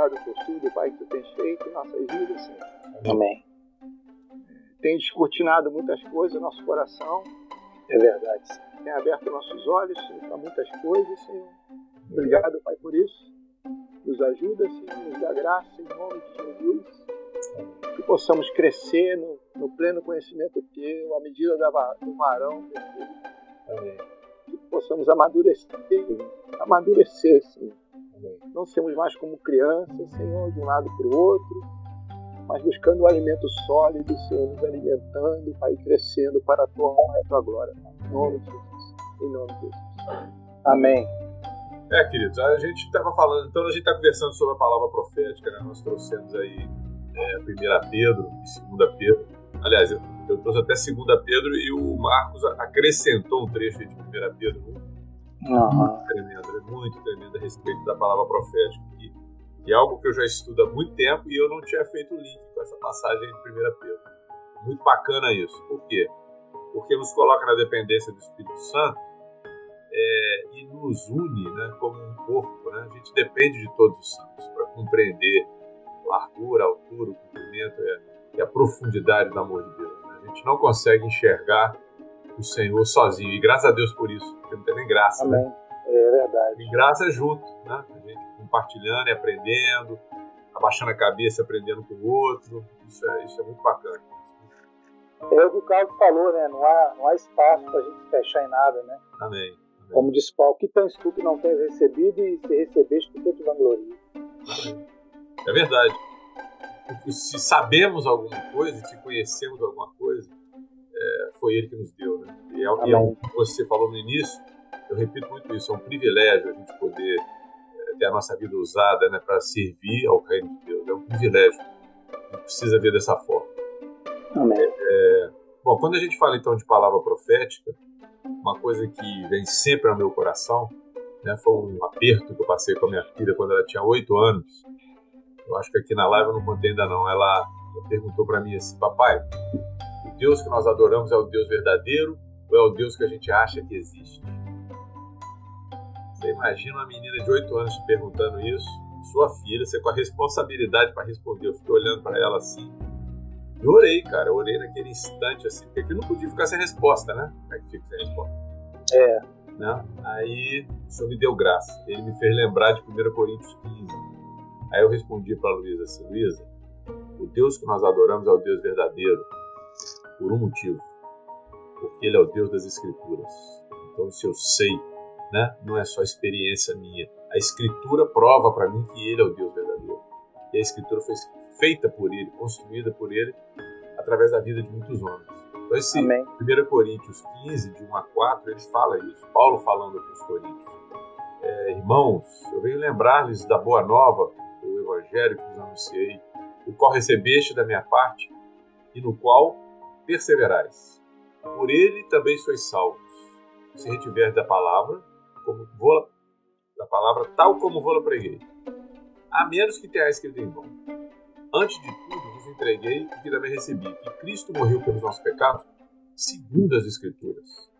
Obrigado por tudo, Pai, que tu tens feito em nossas vidas, Senhor. Amém. Tem descortinado muitas coisas no nosso coração. É verdade. Senhor. Tem aberto nossos olhos, Senhor, para muitas coisas, Senhor. Obrigado, Pai, por isso. Nos ajuda, Senhor, nos dá graça em nome de Jesus. Que possamos crescer no, no pleno conhecimento teu, à medida da, do varão, Amém. Que possamos amadurecer, amadurecer, Senhor. Amém. Não sermos mais como crianças, Senhor, de um lado para o outro, mas buscando um alimento sólido, Senhor, nos alimentando, Pai, crescendo para a tua honra e a tua glória. Em nome de Jesus. Em nome de Jesus. Amém. É, queridos, a gente estava falando, então a gente está conversando sobre a palavra profética, né? Nós trouxemos aí é, 1 Pedro e 2 Pedro. Aliás, eu, eu trouxe até 2 Pedro e o Marcos acrescentou um trecho de 1 Pedro Uhum. muito tremendo, é muito tremendo a respeito da palavra profética. E, e é algo que eu já estudo há muito tempo e eu não tinha feito link com essa passagem de 1 Pedro. Muito bacana isso. Por quê? Porque nos coloca na dependência do Espírito Santo é, e nos une né, como um corpo. Né? A gente depende de todos os santos para compreender a largura, a altura, o comprimento e a, e a profundidade do amor de Deus. Né? A gente não consegue enxergar o Senhor sozinho. E graças a Deus por isso, porque não tem nem graça. Né? Amém. É verdade. E graça é junto, né? A gente compartilhando e aprendendo, abaixando a cabeça, aprendendo com o outro. Isso é, isso é muito bacana. É o que o Carlos falou, né? Não há, não há espaço para a gente fechar em nada, né? Amém. Amém. Como diz Paulo, que tens tu que não tens recebido e se recebeste, por que tu vanglorias? É verdade. Porque se sabemos alguma coisa, se conhecemos alguma coisa, é, foi Ele que nos deu, né? E é, e é o que você falou no início, eu repito muito isso, é um privilégio a gente poder é, ter a nossa vida usada né, para servir ao reino de Deus. É um privilégio. A gente precisa ver dessa forma. Amém. Bom, quando a gente fala então de palavra profética, uma coisa que vem sempre ao meu coração, né, foi um aperto que eu passei com a minha filha quando ela tinha oito anos. Eu acho que aqui na live eu não contei ainda não. Ela perguntou para mim assim, papai, Deus que nós adoramos é o Deus verdadeiro ou é o Deus que a gente acha que existe? Você imagina uma menina de oito anos te perguntando isso, sua filha, você com a responsabilidade para responder. Eu fiquei olhando para ela assim, e orei, cara. Eu orei naquele instante, assim, porque aqui não podia ficar sem resposta, né? Como é que fica sem resposta? É. Né? Aí o Senhor me deu graça. Ele me fez lembrar de 1 Coríntios 15. Aí eu respondi para Luísa assim: Luísa, o Deus que nós adoramos é o Deus verdadeiro, por um motivo. Porque Ele é o Deus das Escrituras. Então, se eu sei, né, não é só experiência minha. A Escritura prova para mim que Ele é o Deus verdadeiro. E a Escritura foi feita por Ele, construída por Ele, através da vida de muitos homens. Então, esse Amém. 1 Coríntios 15, de 1 a 4, ele fala isso. Paulo falando para os Coríntios. É, Irmãos, eu venho lembrar-lhes da boa nova, o evangelho que vos anunciei, o qual recebeste da minha parte e no qual perseverais. Por ele também sois salvos, se retiver da palavra, como vou da palavra tal como vou-la preguei. A menos que tenha escrito em vão. Antes de tudo, vos entreguei o que também recebi, que Cristo morreu pelos nossos pecados, segundo as Escrituras,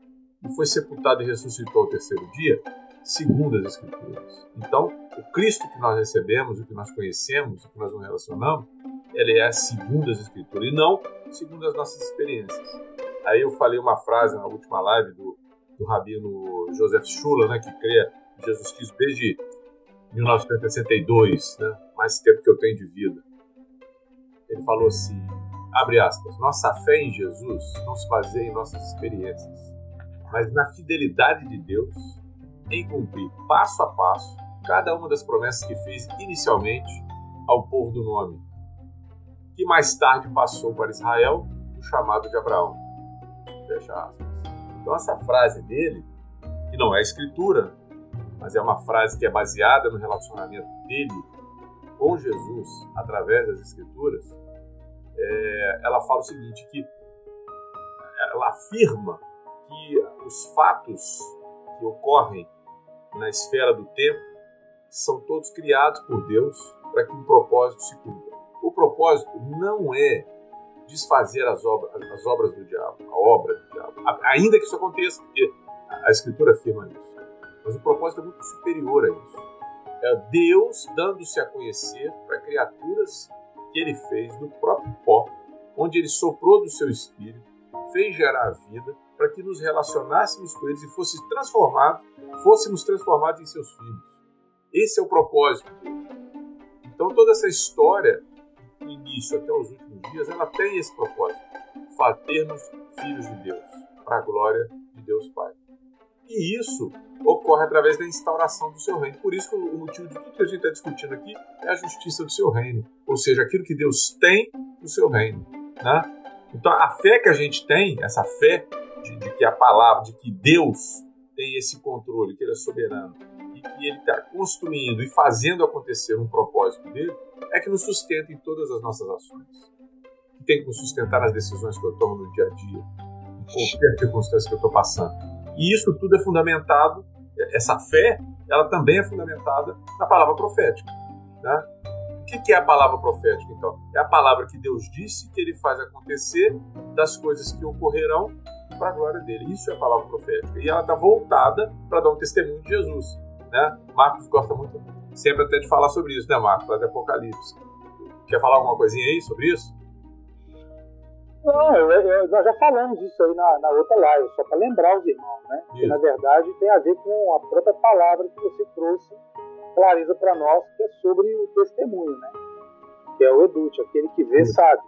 e foi sepultado e ressuscitou ao terceiro dia, segundo as Escrituras. Então, o Cristo que nós recebemos, o que nós conhecemos, o que nós nos relacionamos, ele é segundo as Escrituras e não segundo as nossas experiências. Aí eu falei uma frase na última live do, do rabino Joseph Schula, né, que crê em Jesus Cristo desde 1962, né, mais tempo que eu tenho de vida. Ele falou assim, abre aspas, nossa fé em Jesus não se baseia em nossas experiências, mas na fidelidade de Deus em cumprir passo a passo cada uma das promessas que fez inicialmente ao povo do nome, que mais tarde passou para Israel o chamado de Abraão. Fecha aspas. Então essa frase dele, que não é escritura, mas é uma frase que é baseada no relacionamento dele com Jesus através das escrituras, é, ela fala o seguinte que ela afirma que os fatos que ocorrem na esfera do tempo são todos criados por Deus para que um propósito se cumpra. O propósito não é desfazer as obras, as obras do diabo, a obra do diabo, ainda que isso aconteça, porque a Escritura afirma isso. Mas o propósito é muito superior a isso. é Deus dando-se a conhecer para criaturas que ele fez do próprio pó, onde ele soprou do seu espírito, fez gerar a vida, para que nos relacionássemos com eles e fossemos transformados, fôssemos transformados em seus filhos. Esse é o propósito. Então toda essa história, início até os últimos dias, ela tem esse propósito: fazermos filhos de Deus, para a glória de Deus Pai. E isso ocorre através da instauração do seu reino. Por isso que o motivo de tudo que a gente está discutindo aqui é a justiça do seu reino, ou seja, aquilo que Deus tem no seu reino. Né? Então a fé que a gente tem, essa fé de, de que a palavra, de que Deus tem esse controle, que Ele é soberano e que Ele está construindo e fazendo acontecer um propósito dele, é que nos sustenta em todas as nossas ações. Que tem que nos sustentar nas decisões que eu tomo no dia a dia, em qualquer circunstância que eu estou passando. E isso tudo é fundamentado, essa fé, ela também é fundamentada na palavra profética. Né? O que é a palavra profética, então? É a palavra que Deus disse que Ele faz acontecer das coisas que ocorrerão para a glória dele. Isso é a palavra profética. E ela está voltada para dar um testemunho de Jesus. Né? Marcos gosta muito, sempre até de falar sobre isso, né, Marcos? Lá de Apocalipse. Quer falar alguma coisinha aí sobre isso? Não, eu, eu, nós já falamos isso aí na, na outra live, só para lembrar os irmãos, né? Que na verdade tem a ver com a própria palavra que você trouxe, clareza para nós, que é sobre o testemunho, né? Que é o Edute, aquele que vê sabe.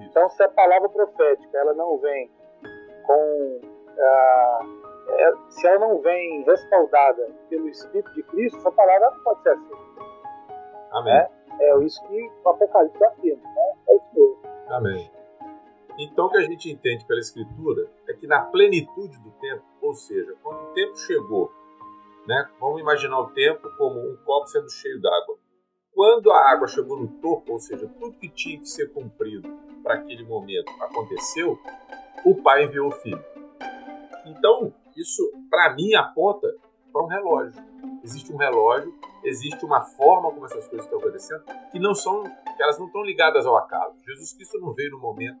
Isso. Então, se a palavra profética ela não vem com. Uh, é, se ela não vem respaldada pelo Espírito de Cristo, essa palavra não pode ser assim. Amém. É, é isso que o Apocalipse afirma, né? É isso mesmo. Amém. Então, o que a gente entende pela Escritura é que na plenitude do tempo, ou seja, quando o tempo chegou, né, vamos imaginar o tempo como um copo sendo cheio d'água. Quando a água chegou no topo, ou seja, tudo que tinha que ser cumprido para aquele momento aconteceu, o pai enviou o filho. Então, isso para mim aponta para um relógio. Existe um relógio, existe uma forma como essas coisas estão acontecendo, que não são, que elas não estão ligadas ao acaso. Jesus Cristo não veio no momento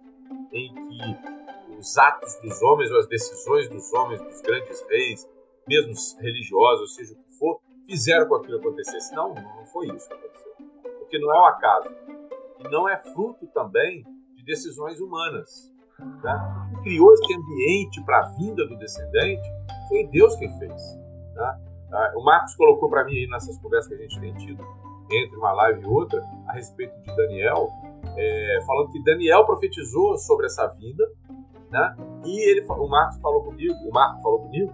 em que os atos dos homens ou as decisões dos homens, dos grandes reis, mesmo religiosos, seja o que for, fizeram com que aquilo acontecesse. Não, não foi isso que aconteceu. Porque não é um acaso. E não é fruto também de decisões humanas. Né? Criou esse ambiente para a vinda do descendente, foi Deus quem fez. Né? O Marcos colocou para mim nessas conversas que a gente tem tido entre uma live e outra a respeito de Daniel, é, falando que Daniel profetizou sobre essa vinda, né? E ele, o Marcos falou comigo, o Marco falou comigo,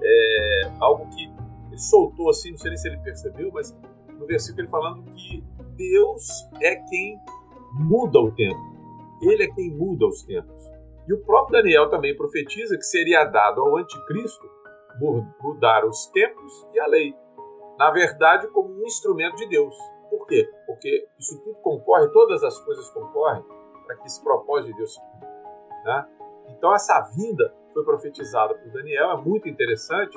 é, algo que ele soltou assim, não sei nem se ele percebeu, mas no versículo ele falando que Deus é quem muda o tempo. Ele é quem muda os tempos. E o próprio Daniel também profetiza que seria dado ao anticristo mudar os tempos e a lei. Na verdade, como um instrumento de Deus. Por quê? Porque isso tudo concorre, todas as coisas concorrem para que esse propósito de Deus se cumpra. Né? Então, essa vinda foi profetizada por Daniel, é muito interessante.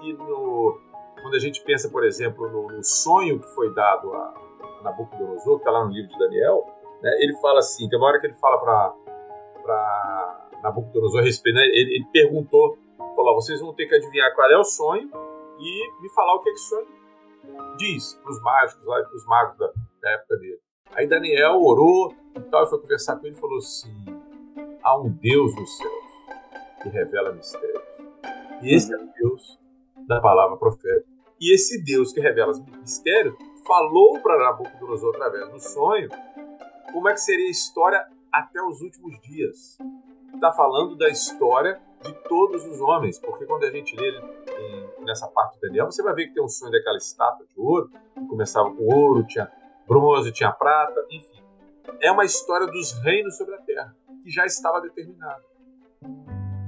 E, e no, quando a gente pensa, por exemplo, no, no sonho que foi dado a, a Nabucodonosor, que está lá no livro de Daniel, né, ele fala assim: tem uma hora que ele fala para Nabucodonosor né, ele, ele perguntou, falou: vocês vão ter que adivinhar qual é o sonho e me falar o que, é que o sonho diz para os mágicos lá, para os magos da, da, época dele. Aí Daniel orou e tal, e foi conversar com ele e falou assim: há um Deus nos céus que revela mistérios. E esse é o Deus da palavra profética. E esse Deus que revela os mistérios falou para Nabucodonosor através do sonho como é que seria a história até os últimos dias. Está falando da história de todos os homens, porque quando a gente lê em, nessa parte de Daniel, você vai ver que tem um sonho daquela estátua de ouro, que começava com ouro, tinha bronze, tinha prata, enfim. É uma história dos reinos sobre a terra, que já estava determinado.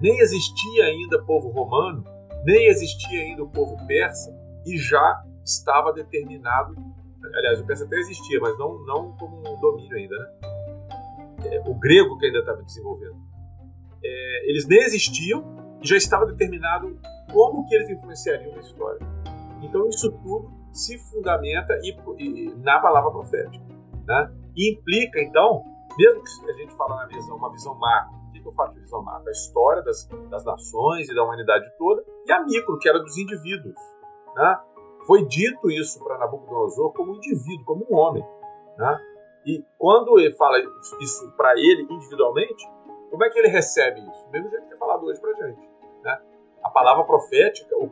Nem existia ainda povo romano, nem existia ainda o povo persa, e já estava determinado. Aliás, o persa até existia, mas não, não como um domínio ainda, né? É, o grego que ainda estava desenvolvendo é, eles nem existiam e já estava determinado como que eles influenciariam na história. Então isso tudo se fundamenta e, e, na palavra profética, né? E implica então, mesmo que a gente fala na visão, uma visão macro, o que eu falo de visão macro? A história das, das nações e da humanidade toda e a micro, que era dos indivíduos, né? Foi dito isso para Nabucodonosor como um indivíduo, como um homem. Né? E quando ele fala isso para ele individualmente, como é que ele recebe isso? Do mesmo jeito que é falado hoje para gente. Né? A palavra profética, o,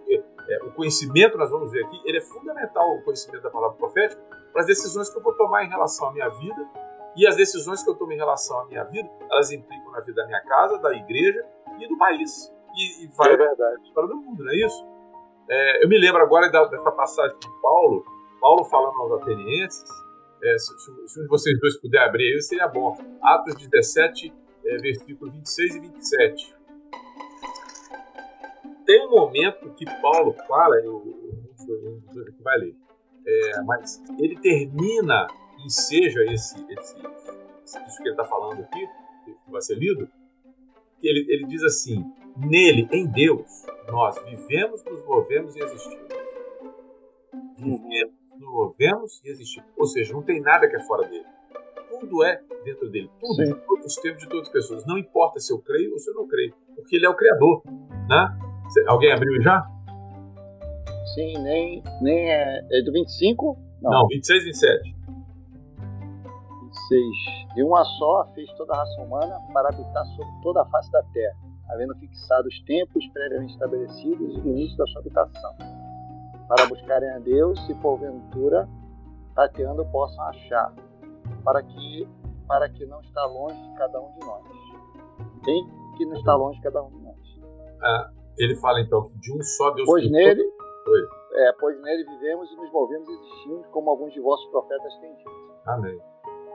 é, o conhecimento, nós vamos ver aqui, ele é fundamental, o conhecimento da palavra profética, para as decisões que eu vou tomar em relação à minha vida. E as decisões que eu tomo em relação à minha vida, elas implicam na vida da minha casa, da igreja e do país. E, e vai é verdade. para o mundo, não é isso? É, eu me lembro agora dessa passagem de Paulo, Paulo falando aos atenienses, é, se, se, se, vocês dois puderem abrir aí, seria bom. Atos 17, é, versículos 26 e 27. Tem um momento que Paulo fala, eu, eu, eu, eu vai ler, é, mas ele termina, enseja esse, esse, isso que ele está falando aqui, que vai ser lido, ele, ele diz assim: Nele, em Deus, nós vivemos, nos movemos e existimos. Vivemos, nos movemos e existimos. Ou seja, não tem nada que é fora dele. Tudo é dentro dele. Tudo, Sim. de todos os tempos, de todas as pessoas. Não importa se eu creio ou se eu não creio, porque ele é o Criador. Né? Alguém abriu já? Sim, nem, nem é, é do 25? Não. não, 26 e 27. 26. De uma só fez toda a raça humana para habitar sobre toda a face da terra havendo fixado os tempos previamente estabelecidos e início da sua habitação, para buscarem a Deus e, porventura, tateando, possam achar, para que, para que não está longe de cada um de nós. Tem que não está longe de cada um de nós. Ah, ele fala então que de um só Deus. Pois nele, é, pois nele vivemos e nos movemos e existimos, como alguns de vossos profetas têm dito. Amém.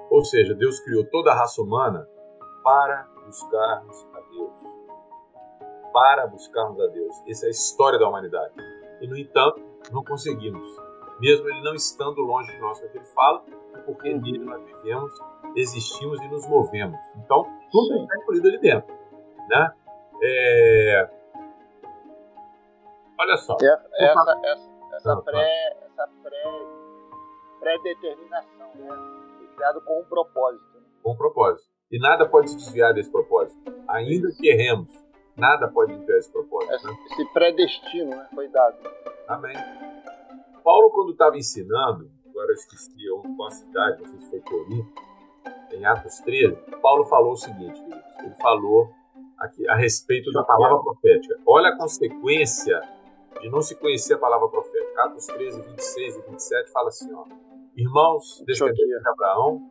Ou seja, Deus criou toda a raça humana para buscarmos a Deus para buscarmos a Deus. Essa é a história da humanidade. E, no entanto, não conseguimos. Mesmo ele não estando longe de nós, porque ele fala, é porque nele nós vivemos, existimos e nos movemos. Então, tudo está incluído ali dentro. Né? É... Olha só. Essa, essa, essa, essa, pré, essa pré, pré-determinação, né? criado com um propósito. Né? Com um propósito. E nada pode se desviar desse propósito. Ainda que erremos, Nada pode desviar esse propósito. Né? Esse predestino né, foi dado. Amém. Paulo, quando estava ensinando, agora eu esqueci qual cidade, não sei se foi Corinto, em Atos 13, Paulo falou o seguinte, queridos, ele falou aqui a respeito da palavra profética. Olha a consequência de não se conhecer a palavra profética. Atos 13, 26 e 27 fala assim, ó. Irmãos descendentes de Abraão.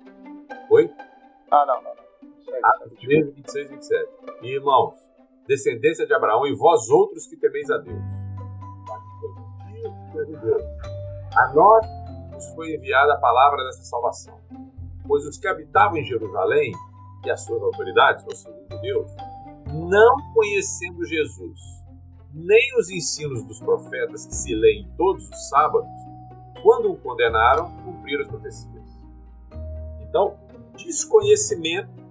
Oi? Ah, não, não. não. Atos 13, 26 e 27. Irmãos, descendência de Abraão, e vós outros que temeis a Deus. A nós nos foi enviada a palavra dessa salvação. Pois os que habitavam em Jerusalém e as suas autoridades, ou seja, os judeus, não conhecendo Jesus, nem os ensinos dos profetas que se leem todos os sábados, quando o condenaram, cumpriram as profecias. Então, desconhecimento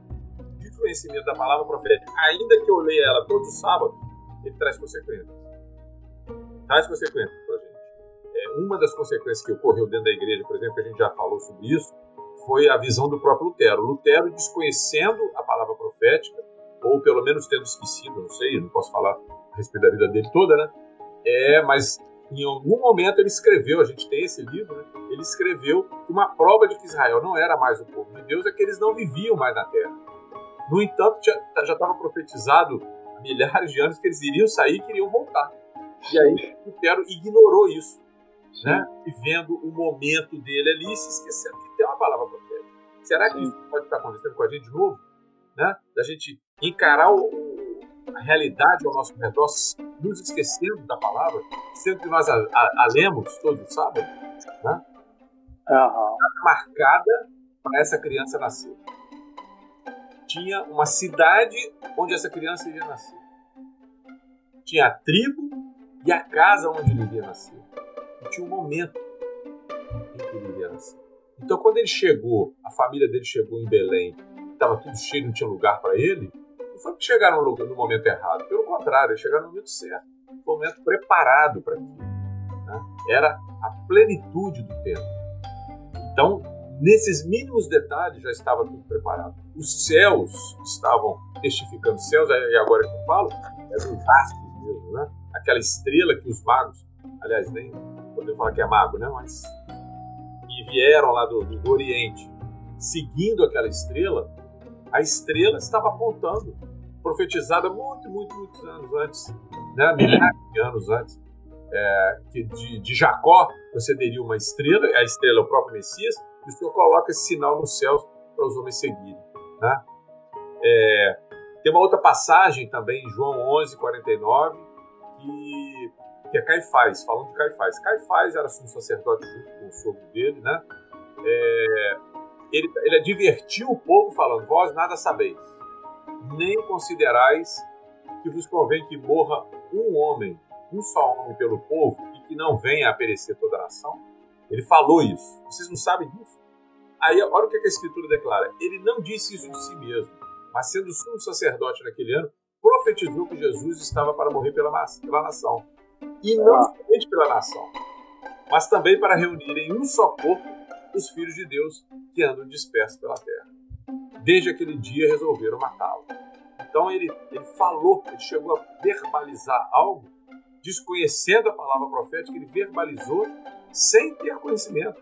conhecimento da palavra profética, ainda que eu leia ela todos os sábados, ele traz consequências. Traz consequências para a gente. É, uma das consequências que ocorreu dentro da igreja, por exemplo, que a gente já falou sobre isso, foi a visão do próprio Lutero. Lutero, desconhecendo a palavra profética, ou pelo menos tendo esquecido, não sei, não posso falar a respeito da vida dele toda, né? É, mas em algum momento ele escreveu, a gente tem esse livro, né? ele escreveu que uma prova de que Israel não era mais o povo de Deus é que eles não viviam mais na terra. No entanto, já estava profetizado há milhares de anos que eles iriam sair e queriam voltar. E aí Lutero ignorou isso, né? vivendo o momento dele ali e se esquecendo que tem uma palavra profética. Será que Sim. isso pode estar acontecendo com a gente de novo? Né? Da gente encarar o, a realidade ao nosso redor, nos esquecendo da palavra, sendo que nós a, a, a lemos todo sábado, né? Uhum. marcada para essa criança nascer tinha uma cidade onde essa criança iria nascer. Tinha a tribo e a casa onde ele iria nascer. E tinha um momento em que ele iria nascer. Então, quando ele chegou, a família dele chegou em Belém, estava tudo cheio, não tinha lugar para ele, não foi que chegaram no, no, momento errado. Pelo contrário, eles chegaram no momento certo. Um momento preparado para aquilo. Né? Era a plenitude do tempo. Então, Nesses mínimos detalhes já estava tudo preparado. Os céus estavam testificando céus, e agora que eu falo, eram os astros mesmo, né? Aquela estrela que os magos aliás, nem podemos falar que é mago, né? Mas que vieram lá do, do, do Oriente, seguindo aquela estrela, a estrela estava apontando, profetizada muito, muito, muitos anos antes, né? milhares de anos antes, é, que de, de Jacó procederia uma estrela, a estrela é o próprio Messias, e o Senhor coloca esse sinal nos céus para os homens seguirem. Né? É, tem uma outra passagem também em João 11, 49, que, que é Caifás, falando de Caifás. Caifás era sumo sacerdote junto com o sogro dele, né? É, ele, ele advertiu o povo falando: Vós nada sabeis, nem considerais que vos convém que morra um homem, um só homem pelo povo, e que não venha a perecer toda a nação. Ele falou isso. Vocês não sabem disso? Aí, olha o que a Escritura declara. Ele não disse isso de si mesmo, mas sendo sumo sacerdote naquele ano, profetizou que Jesus estava para morrer pela, pela nação. E não somente pela nação, mas também para reunir em um só corpo os filhos de Deus que andam dispersos pela terra. Desde aquele dia resolveram matá-lo. Então ele, ele falou, ele chegou a verbalizar algo, desconhecendo a palavra profética, ele verbalizou sem ter conhecimento.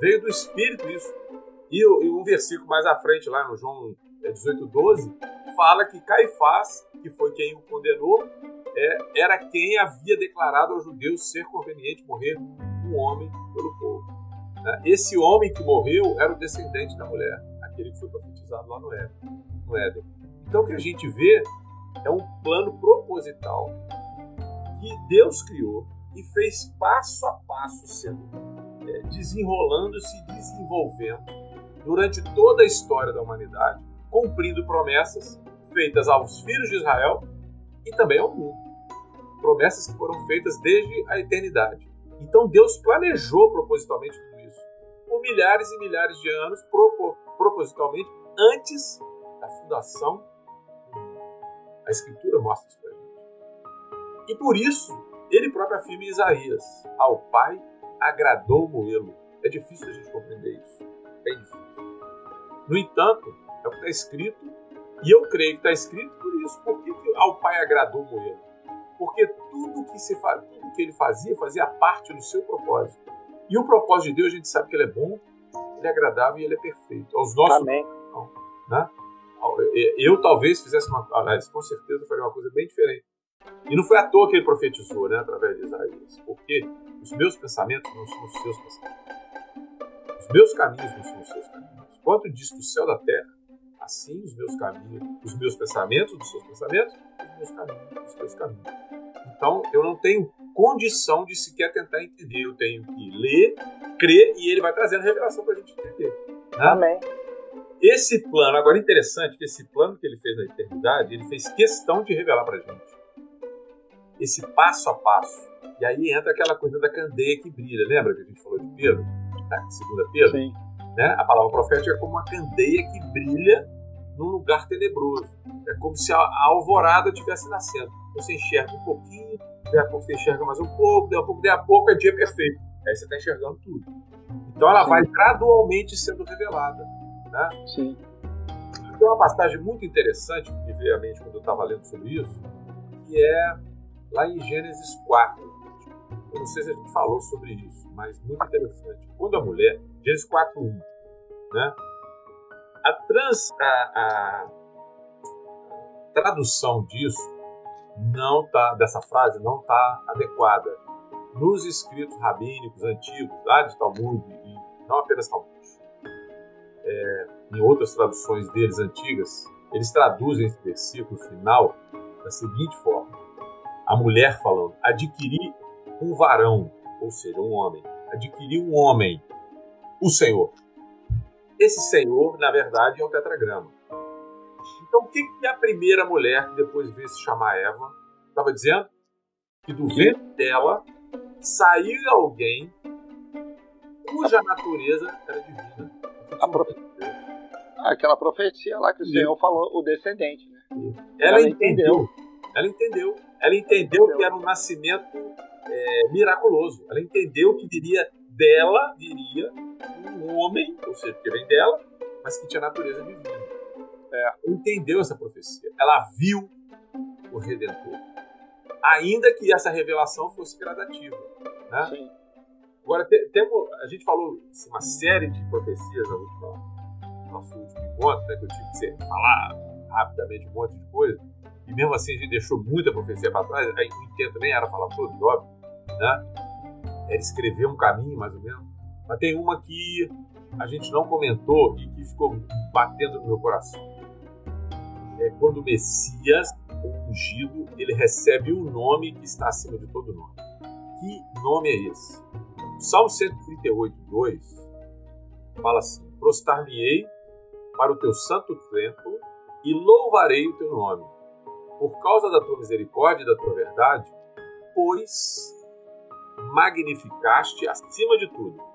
Veio do Espírito isso. E, um versículo mais à frente, lá no João 18, é, 12, fala que Caifás, que foi quem o condenou, é, era quem havia declarado aos judeus ser conveniente morrer um homem pelo povo. Né? Esse homem que morreu era o descendente da mulher, aquele que foi profetizado lá no Éden. No Éden. Então o que a gente vê é um plano proposital que Deus criou e fez passo a passo sendo é, desenrolando-se e desenvolvendo durante toda a história da humanidade, cumprindo promessas feitas aos filhos de Israel e também ao mundo. Promessas que foram feitas desde a eternidade. Então Deus planejou propositalmente tudo isso por milhares e milhares de anos, propositalmente, antes da fundação do mundo. A Escritura mostra isso para gente. E por isso, ele próprio afirma em Isaías: Ao Pai agradou moê-lo. É difícil a gente compreender isso. Bem difícil. No entanto, é o que está escrito, e eu creio que está escrito por isso. Por que, que ao Pai agradou moê-lo? Porque tudo que, se, tudo que ele fazia, fazia parte do seu propósito. E o propósito de Deus, a gente sabe que ele é bom, ele é agradável e ele é perfeito. Aos nossos. Amém. Né? Eu talvez fizesse uma. Aliás, com certeza faria uma coisa bem diferente. E não foi à toa que ele profetizou, né, através de Isaías. Porque os meus pensamentos não são os seus pensamentos. Os meus caminhos não são os seus caminhos. Quanto diz o céu da terra, assim os meus caminhos, os meus pensamentos dos seus pensamentos, os meus caminhos dos seus caminhos. Então, eu não tenho condição de sequer tentar entender. Eu tenho que ler, crer e ele vai trazendo revelação para a gente entender. Né? Amém. Esse plano, agora interessante que esse plano que ele fez na eternidade, ele fez questão de revelar para a gente. Esse passo a passo. E aí entra aquela coisa da candeia que brilha. Lembra que a gente falou de Pedro? Na segunda Pedro? Sim. Né? A palavra profética é como uma candeia que brilha num lugar tenebroso. É como se a alvorada estivesse nascendo. Você enxerga um pouquinho, daí a pouco você enxerga mais um pouco, daí a pouco, daí a pouco é dia perfeito. Aí você está enxergando tudo. Então ela Sim. vai gradualmente sendo revelada. Né? Sim. Tem uma passagem muito interessante que me veio à mente quando eu estava lendo sobre isso, que é lá em Gênesis 4. Eu não sei se a gente falou sobre isso, mas muito interessante. Quando a mulher, Gênesis 4, 1, né? A, trans, a, a tradução disso não tá dessa frase não está adequada nos escritos rabínicos antigos, lá de Talmud e não apenas Talmud. É, em outras traduções deles antigas, eles traduzem esse versículo final da seguinte forma: a mulher falando, adquirir um varão, ou seja, um homem, adquirir um homem, o Senhor. Esse Senhor, na verdade, é o tetragrama. Então, o que, que a primeira mulher, que depois veio se chamar Eva, estava dizendo? Que do ventre dela saiu alguém cuja natureza era divina. Profe... Ah, aquela profecia lá que o Senhor falou, o descendente. Né? Ela, ela entendeu. entendeu. Ela entendeu. Ela entendeu, que era um nascimento é, miraculoso. Ela entendeu que viria dela, viria um homem, ou seja, que vem dela, mas que tinha natureza divina. É, entendeu essa profecia. Ela viu o Redentor. ainda que essa revelação fosse gradativa. Né? Sim. Agora, temos, a gente falou assim, uma série de profecias na última, no nosso último encontro, né, que eu tive que falar rapidamente um monte de coisa, e mesmo assim a gente deixou muita profecia para trás, aí o intento nem era falar tudo, óbvio, né? era escrever um caminho, mais ou menos, mas tem uma que a gente não comentou e que ficou batendo no meu coração. É quando o Messias, o ungido, ele recebe o um nome que está acima de todo nome. Que nome é esse? O Salmo 138, 2 fala assim: Prostar-me-ei para o teu santo templo e louvarei o teu nome. Por causa da tua misericórdia e da tua verdade, pois magnificaste acima de tudo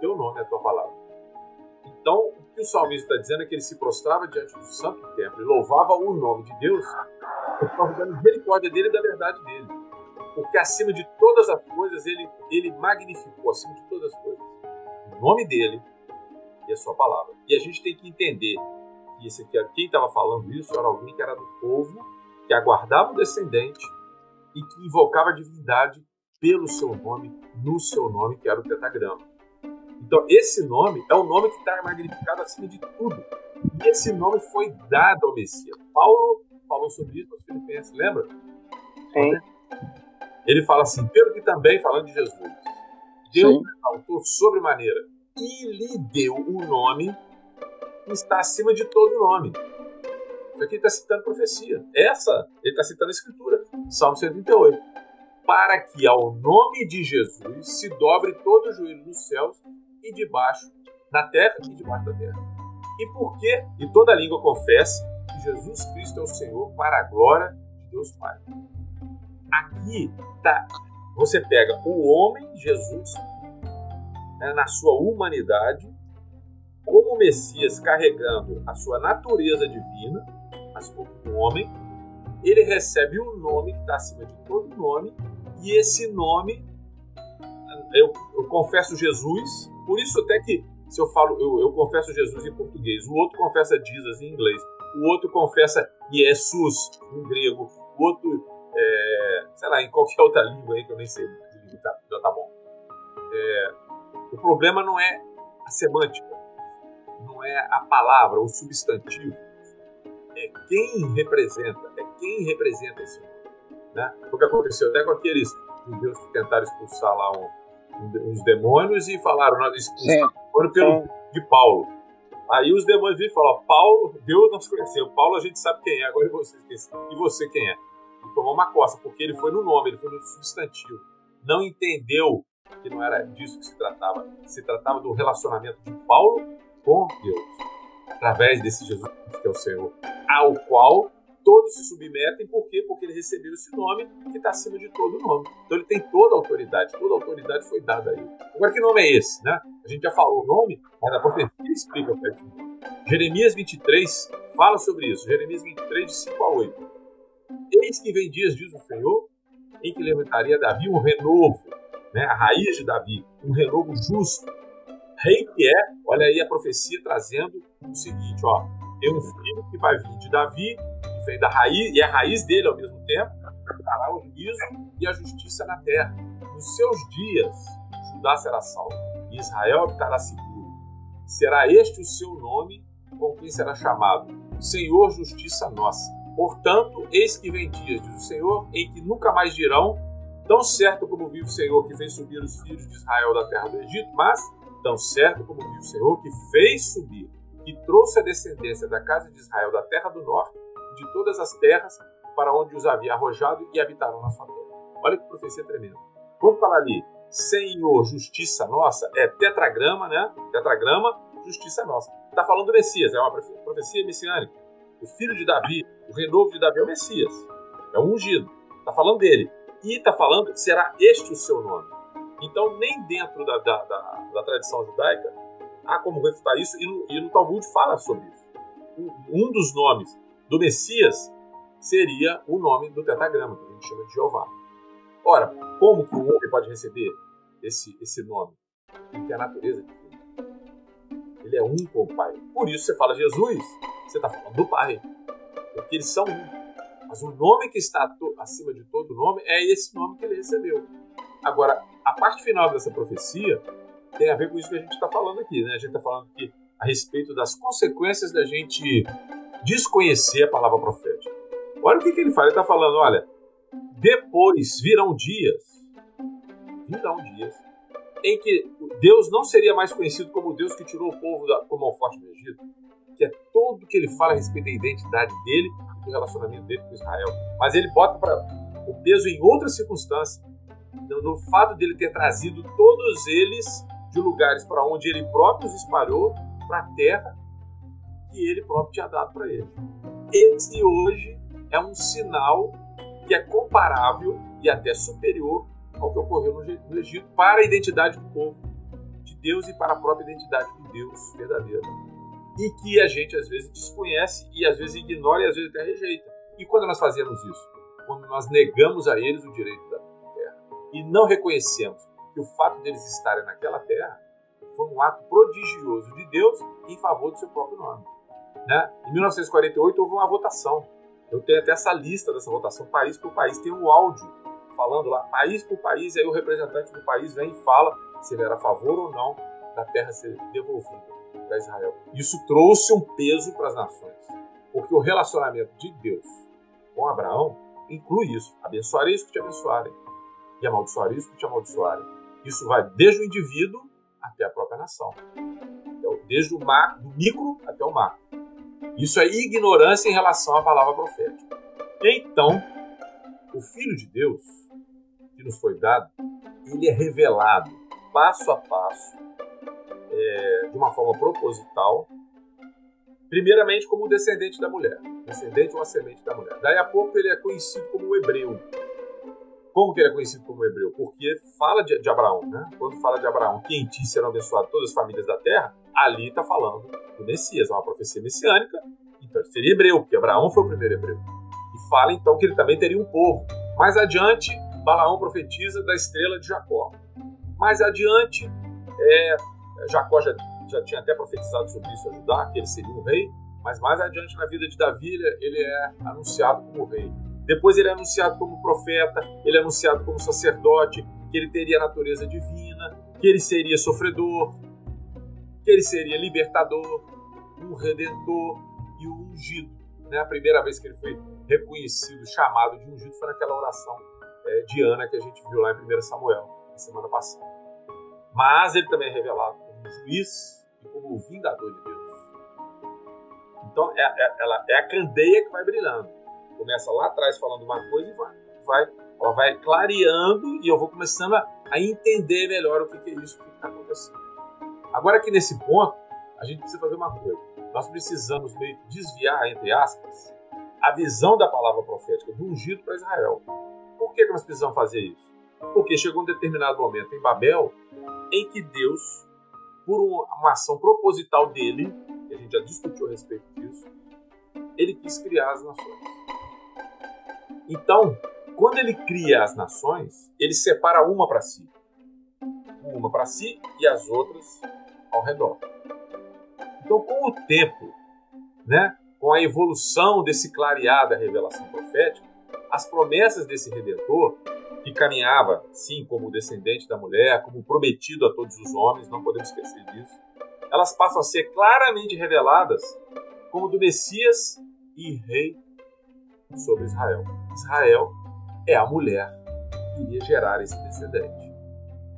teu nome a tua palavra. Então, o que o salmista está dizendo é que ele se prostrava diante do santo templo e louvava o nome de Deus por causa da misericórdia dele e da verdade dele. Porque acima de todas as coisas, ele, ele magnificou acima de todas as coisas o nome dele e a sua palavra. E a gente tem que entender que esse aqui, quem estava falando isso era alguém que era do povo, que aguardava o descendente e que invocava a divindade pelo seu nome, no seu nome, que era o tetagrama. Então, esse nome é o nome que está magnificado acima de tudo. E esse nome foi dado ao Messias. Paulo falou sobre isso nos Filipenses, lembra? Sim. Ele fala assim, pelo que também, falando de Jesus, Deus exaltou sobremaneira e lhe deu o um nome que está acima de todo nome. Isso aqui está citando profecia. Essa, ele está citando a Escritura. Salmo 138. Para que ao nome de Jesus se dobre todo o joelho nos céus e debaixo, na terra e debaixo da terra. E por que? E toda língua confesse que Jesus Cristo é o Senhor para a glória de Deus Pai. Aqui tá, você pega o homem Jesus né, na sua humanidade, como Messias carregando a sua natureza divina, mas como um homem, ele recebe um nome que está acima de todo nome, e esse nome, eu, eu confesso Jesus, por isso até que se eu falo, eu, eu, confesso Jesus em português, o outro confessa Jesus em inglês, o outro confessa Jesus em grego, o outro, é, sei lá, em qualquer outra língua aí que eu nem sei, tá, já tá bom. É, o problema não é a semântica, não é a palavra, o substantivo, é quem representa, é quem representa esse né? Foi o que aconteceu até com aqueles judeus que tentaram expulsar lá um uns demônios e falaram, nós expulsamos pelo de Paulo. Aí os demônios viram e falaram, Paulo, Deus nos conheceu, Paulo a gente sabe quem é, agora você E você quem é? E tomou uma coça, porque ele foi no nome, ele foi no substantivo. Não entendeu que não era disso que se tratava. Se tratava do relacionamento de Paulo com Deus, através desse Jesus que é o Senhor, ao qual todos se submetem, por quê? Porque ele recebeu esse nome que está acima de todo nome. Então ele tem toda a autoridade, toda a autoridade foi dada a ele. Agora, que nome é esse? Né? A gente já falou o nome, mas a profecia explica que é Jeremias 23 fala sobre isso. Jeremias 23, de 5 a 8. Eis que vem dias, diz o Senhor, em que levantaria Davi um renovo, né? a raiz de Davi, um renovo justo. Rei que é, olha aí a profecia trazendo o seguinte, ó, tem um filho que vai vir de Davi vem da raiz, e é a raiz dele ao mesmo tempo, dará o juízo e a justiça na terra. Nos seus dias, Judá será salvo, e Israel habitará seguro. Será este o seu nome, com quem será chamado Senhor Justiça Nossa. Portanto, eis que vem dias, diz o Senhor, em que nunca mais dirão, tão certo como vive o Senhor que fez subir os filhos de Israel da terra do Egito, mas tão certo como vive o Senhor que fez subir, que trouxe a descendência da casa de Israel da terra do norte de todas as terras para onde os havia arrojado e habitaram na sua terra. Olha que profecia tremenda. Vamos falar ali, Senhor, justiça nossa, é tetragrama, né? Tetragrama, justiça nossa. Está falando do Messias, é uma profecia messiânica. O filho de Davi, o renovo de Davi é o Messias, é o ungido. Está falando dele. E está falando, será este o seu nome. Então, nem dentro da, da, da, da tradição judaica há como refutar isso, e no, e no Talmud fala sobre isso. Um, dos nomes do Messias seria o nome do tetagrama, que a gente chama de Jeová. Ora, como que o homem pode receber esse, esse nome? Ele tem a natureza de filho. Ele é um com o Pai. Por isso você fala Jesus, você está falando do Pai. Porque eles são um. Mas o nome que está acima de todo nome é esse nome que ele recebeu. Agora, a parte final dessa profecia tem a ver com isso que a gente está falando aqui, né? A gente está falando aqui a respeito das consequências da gente desconhecer a palavra profética. Olha o que, que ele fala. Ele está falando, olha, depois virão dias, virão dias, em que Deus não seria mais conhecido como Deus que tirou o povo da, como forte do Egito, que é tudo que ele fala a respeito da identidade dele, do relacionamento dele com Israel. Mas ele bota para o peso em outras circunstâncias, no, no fato dele ter trazido todos eles de lugares para onde ele próprio os espalhou para a terra que ele próprio tinha dado para eles. Esse hoje é um sinal que é comparável e até superior ao que ocorreu no Egito para a identidade do povo de Deus e para a própria identidade do Deus verdadeiro. E que a gente às vezes desconhece e às vezes ignora e às vezes até rejeita. E quando nós fazemos isso? Quando nós negamos a eles o direito da terra e não reconhecemos que o fato deles estarem naquela terra foi um ato prodigioso de Deus em favor do seu próprio nome. Né? Em 1948 houve uma votação. Eu tenho até essa lista dessa votação, país por país. Tem um áudio falando lá, país por país, e aí o representante do país vem e fala se ele era a favor ou não da terra ser devolvida para Israel. Isso trouxe um peso para as nações, porque o relacionamento de Deus com Abraão inclui isso: abençoarei os que te abençoarem e amaldiçoarei os que te amaldiçoarem. Isso vai desde o indivíduo até a própria nação, então, desde o macro, do micro até o macro. Isso é ignorância em relação à palavra profética. Então, o Filho de Deus, que nos foi dado, ele é revelado passo a passo, é, de uma forma proposital, primeiramente como descendente da mulher, descendente ou ascendente da mulher. Daí a pouco ele é conhecido como o hebreu. Como que ele é conhecido como hebreu? Porque fala de, de Abraão, né? Quando fala de Abraão, que em ti serão abençoadas todas as famílias da terra, ali está falando do Messias, é uma profecia messiânica, então ele seria hebreu, porque Abraão foi o primeiro hebreu. E fala então que ele também teria um povo. Mais adiante, Balaão profetiza da estrela de Jacó. Mais adiante, é, Jacó já, já tinha até profetizado sobre isso a Judá, que ele seria um rei, mas mais adiante na vida de Davi ele é anunciado como rei. Depois ele é anunciado como profeta, ele é anunciado como sacerdote, que ele teria natureza divina, que ele seria sofredor, que ele seria libertador, um redentor e um ungido. Né? A primeira vez que ele foi reconhecido, chamado de ungido, foi naquela oração é, de Ana que a gente viu lá em 1 Samuel, na semana passada. Mas ele também é revelado como juiz e como o vingador de Deus. Então é, é, ela, é a candeia que vai brilhando. Começa lá atrás falando uma coisa e vai, vai, ela vai clareando e eu vou começando a, a entender melhor o que, que é isso, o que está acontecendo. Agora que nesse ponto, a gente precisa fazer uma coisa. Nós precisamos meio que desviar, entre aspas, a visão da palavra profética do ungido para Israel. Por que, que nós precisamos fazer isso? Porque chegou um determinado momento em Babel em que Deus, por uma ação proposital dele, que a gente já discutiu a respeito disso, ele quis criar as nações. Então, quando ele cria as nações, ele separa uma para si. Uma para si e as outras ao redor. Então, com o tempo, né, com a evolução desse clarear da revelação profética, as promessas desse redentor, que caminhava, sim, como descendente da mulher, como prometido a todos os homens, não podemos esquecer disso, elas passam a ser claramente reveladas como do Messias e rei sobre Israel. Israel é a mulher que iria gerar esse descendente.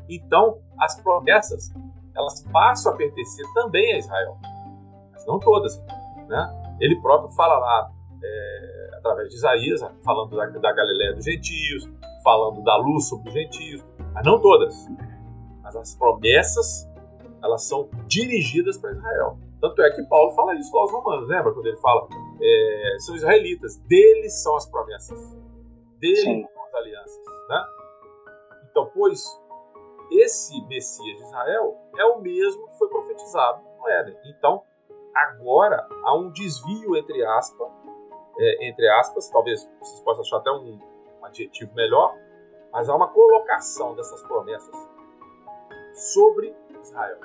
Então, as promessas elas passam a pertencer também a Israel. Mas não todas. Né? Ele próprio fala lá, é, através de Isaías, falando da, da Galiléia dos gentios, falando da luz sobre os gentios, mas não todas. Mas as promessas, elas são dirigidas para Israel. Tanto é que Paulo fala isso aos romanos, lembra? Quando ele fala, é, são israelitas, deles são as promessas, deles são as alianças. Né? Então, pois esse Messias de Israel é o mesmo que foi profetizado no Éden. Então, agora há um desvio entre aspas, é, entre aspas, talvez vocês possam achar até um, um adjetivo melhor, mas há uma colocação dessas promessas sobre Israel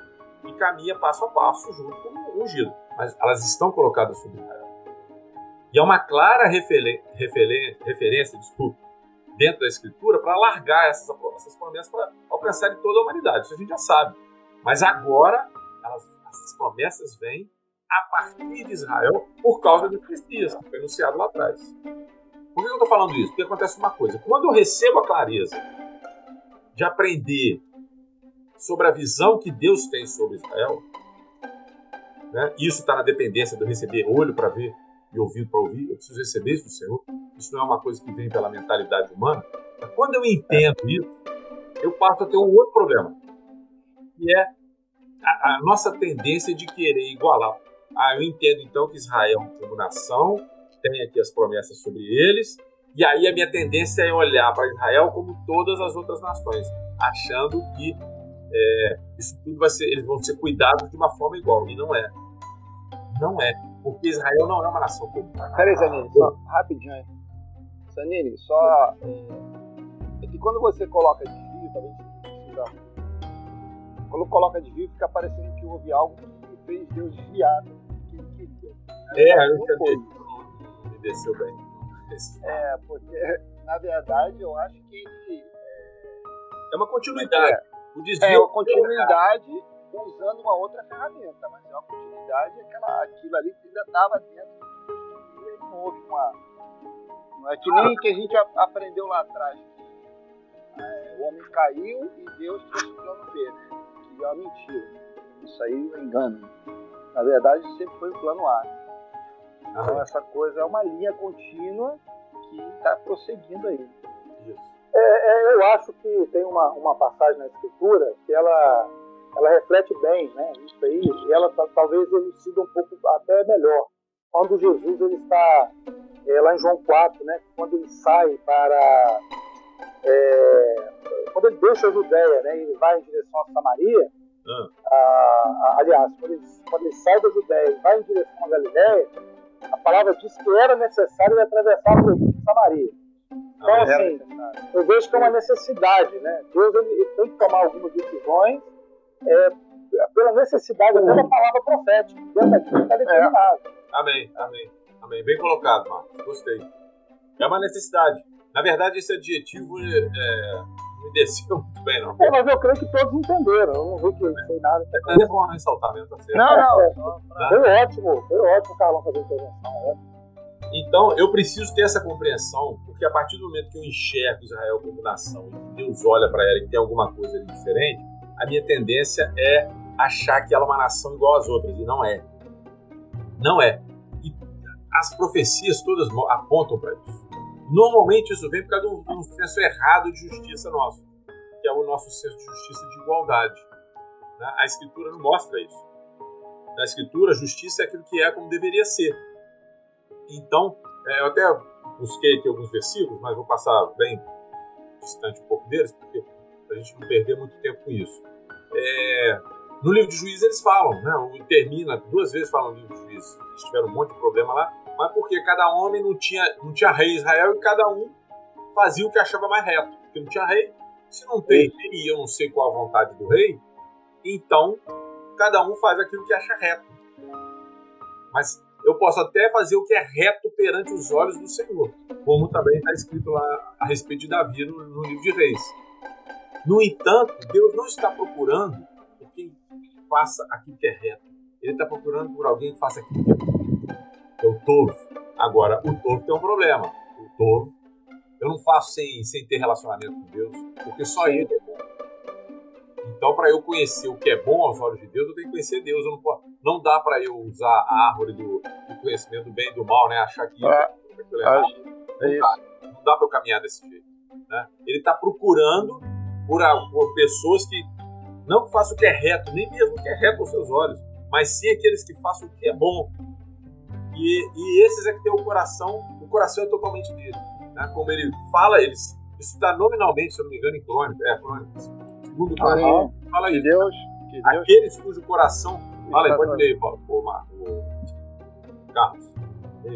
e caminha passo a passo junto com o ungido, mas elas estão colocadas sobre Israel. E é uma clara referência, desculpa, dentro da Escritura para largar essas, essas promessas para alcançar toda a humanidade. Isso a gente já sabe. Mas agora, elas, essas promessas vêm a partir de Israel por causa do Messias, que foi anunciado lá atrás. Por que eu estou falando isso? Porque acontece uma coisa. Quando eu recebo a clareza de aprender sobre a visão que Deus tem sobre Israel, né? isso está na dependência de eu receber olho para ver e ouvido para ouvir, eu preciso receber isso do Senhor. Isso não é uma coisa que vem pela mentalidade humana. Mas quando eu entendo isso, eu passo a ter um outro problema, que é a, a nossa tendência de querer igualar. Ah, eu entendo então que Israel, como nação, tem aqui as promessas sobre eles, e aí a minha tendência é olhar para Israel como todas as outras nações, achando que é, isso tudo vai ser, eles vão ser cuidados de uma forma igual, e não é. Não é. Porque Israel não é uma nação comum. Peraí, Zanini, só rapidinho aí. Zanini, só. É, que quando você coloca desvio, talvez precisa. Quando coloca desvio, fica parecendo que houve algo que fez Deus desviar do que ele queria. É, eu entendi. Me desceu bem. É, porque, na verdade, eu acho que ele. É, é uma continuidade. É, o desvio é uma continuidade usando uma outra ferramenta, mas é uma continuidade, aquela, aquilo ali que ainda estava dentro e não houve uma. Não é que nem que a gente aprendeu lá atrás. É, o homem caiu e Deus trouxe o plano B, né? Que é uma mentira. Isso aí é um engano. Na verdade, sempre foi o plano A. Então, essa coisa é uma linha contínua que está prosseguindo aí. É, é, eu acho que tem uma, uma passagem na Escritura que ela ela reflete bem né, isso aí, e ela talvez elucida um pouco até melhor. Quando Jesus ele está é, lá em João 4, né, quando ele sai para. É, quando ele deixa a Judéia, né, ele vai em direção a Samaria, ah. a, a, aliás, quando ele, quando ele sai da Judéia e vai em direção a Galiléia, a palavra diz que era necessário atravessar a província de Samaria. Então, assim, eu vejo que é uma necessidade, né? Deus ele, ele tem que tomar algumas decisões é, pela necessidade até da palavra profética. Dentro daquilo está determinado. É. Amém, amém, amém. Bem colocado, Marcos. Gostei. É uma necessidade. Na verdade, esse adjetivo é, é, não me desceu muito bem, não. É, mas eu creio que todos entenderam. Eu não vi que foi nada. Mas é bom ressaltar mesmo, tá certo? Não, não. É, foi ótimo. Foi ótimo o Carlão fazer a intervenção. É. Então, eu preciso ter essa compreensão, porque a partir do momento que eu enxergo Israel como nação e que Deus olha para ela e que tem alguma coisa ali diferente, a minha tendência é achar que ela é uma nação igual às outras, e não é. Não é. E as profecias todas apontam para isso. Normalmente isso vem por causa de um, de um senso errado de justiça nosso, que é o nosso senso de justiça de igualdade. Né? A Escritura não mostra isso. Na Escritura, justiça é aquilo que é como deveria ser. Então, é, eu até busquei aqui alguns versículos, mas vou passar bem distante um pouco deles, porque para a gente não perder muito tempo com isso. É, no livro de Juízes eles falam, né? termina, duas vezes falam no livro de Juízes, eles tiveram um monte de problema lá, mas porque cada homem não tinha, não tinha rei em Israel e cada um fazia o que achava mais reto, porque não tinha rei. Se não tem rei e eu não sei qual a vontade do rei, então cada um faz aquilo que acha reto. Mas eu posso até fazer o que é reto perante os olhos do Senhor, como também está escrito lá a respeito de Davi no, no livro de Reis. No entanto, Deus não está procurando por quem faça aquilo que é reto. Ele está procurando por alguém que faça aquilo que é bom. É o touro. Agora, o touro tem um problema. O touro, eu não faço sem, sem ter relacionamento com Deus, porque só Ele é bom. Então, para eu conhecer o que é bom aos olhos de Deus, eu tenho que conhecer Deus. Eu não, posso, não dá para eu usar a árvore do, do, conhecimento do bem e do mal, né? Achar que isso é, é, é, não dá, não dá para eu caminhar desse jeito. Né? Ele está procurando por, por pessoas que não façam o que é reto, nem mesmo o que é reto aos seus olhos, mas sim aqueles que façam o que é bom. E, e esses é que tem o coração, o coração é totalmente dele. Né? Como ele fala, eles, isso está nominalmente, se eu não me engano, em Crônicas. É, Crônicas. Segundo o Crônicas, fala isso. Deus, Deus. Aqueles cujo coração. Fala aí, pode ler, Marcos. Carlos.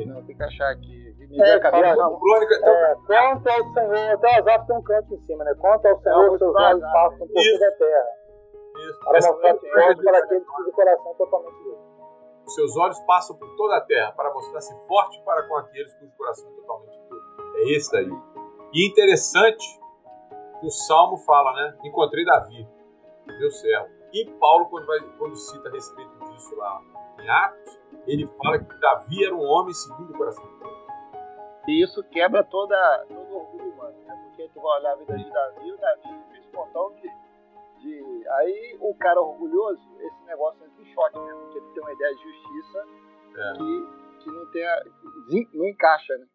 Não, tem que achar aqui é, cabeça, não. Crônica, então... é, quanto ao Senhor, até o Asaf tem um canto em cima, né? Quanto ao Senhor, seus olhos passam por toda a terra. Isso. Para mostrar que para aqueles cujo coração totalmente. Os seus olhos passam por toda a terra para mostrar-se forte para com aqueles cujo coração é totalmente puro. É esse daí. E interessante que o Salmo fala, né? Encontrei Davi, meu servo. E Paulo, quando, vai, quando cita a respeito disso lá em Atos, ele fala que Davi era um homem segundo o coração de Deus. E isso quebra toda, todo o orgulho humano, né? Porque tu vai olhar a vida de Davi, o Davi fez um montão de, de. Aí o cara orgulhoso, esse negócio entra em choque, né? Porque ele tem uma ideia de justiça é. que, que não, tem a, não encaixa, né?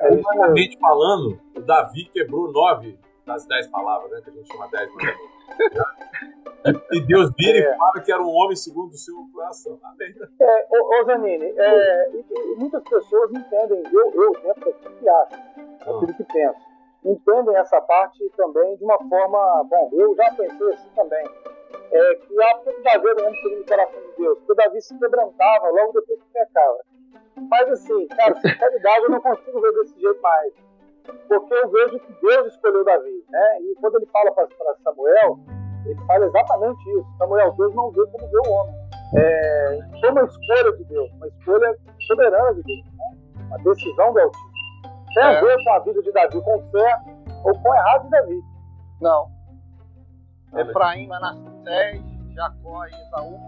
É, humanamente falando, o Davi quebrou nove das dez palavras, né? Que a gente chama dez mandamentos. e Deus vira é. e fala que era um homem segundo o seu coração. Amém. É, ô, ô Zanini, é, e, e, muitas pessoas entendem, eu, eu dentro daquilo que acho, daquilo que penso, entendem essa parte também de uma forma, bom, eu já pensei assim também, é, que há muito Davi era um homem segundo o coração de Deus, porque Davi se quebrantava logo depois que pecava. Mas assim, cara, sinceridade eu não consigo ver desse jeito mais. Porque eu vejo que Deus escolheu Davi, né? E quando ele fala para Samuel, ele fala exatamente isso. Samuel, Deus não vê como vê o homem. É, foi uma escolha de Deus, uma escolha soberana de Deus, né? uma decisão do Altíssimo. Tem a é. ver com a vida de Davi, com o certo ou com errado de Davi. Não. Efraim, Manassés, Jacó e Esaú.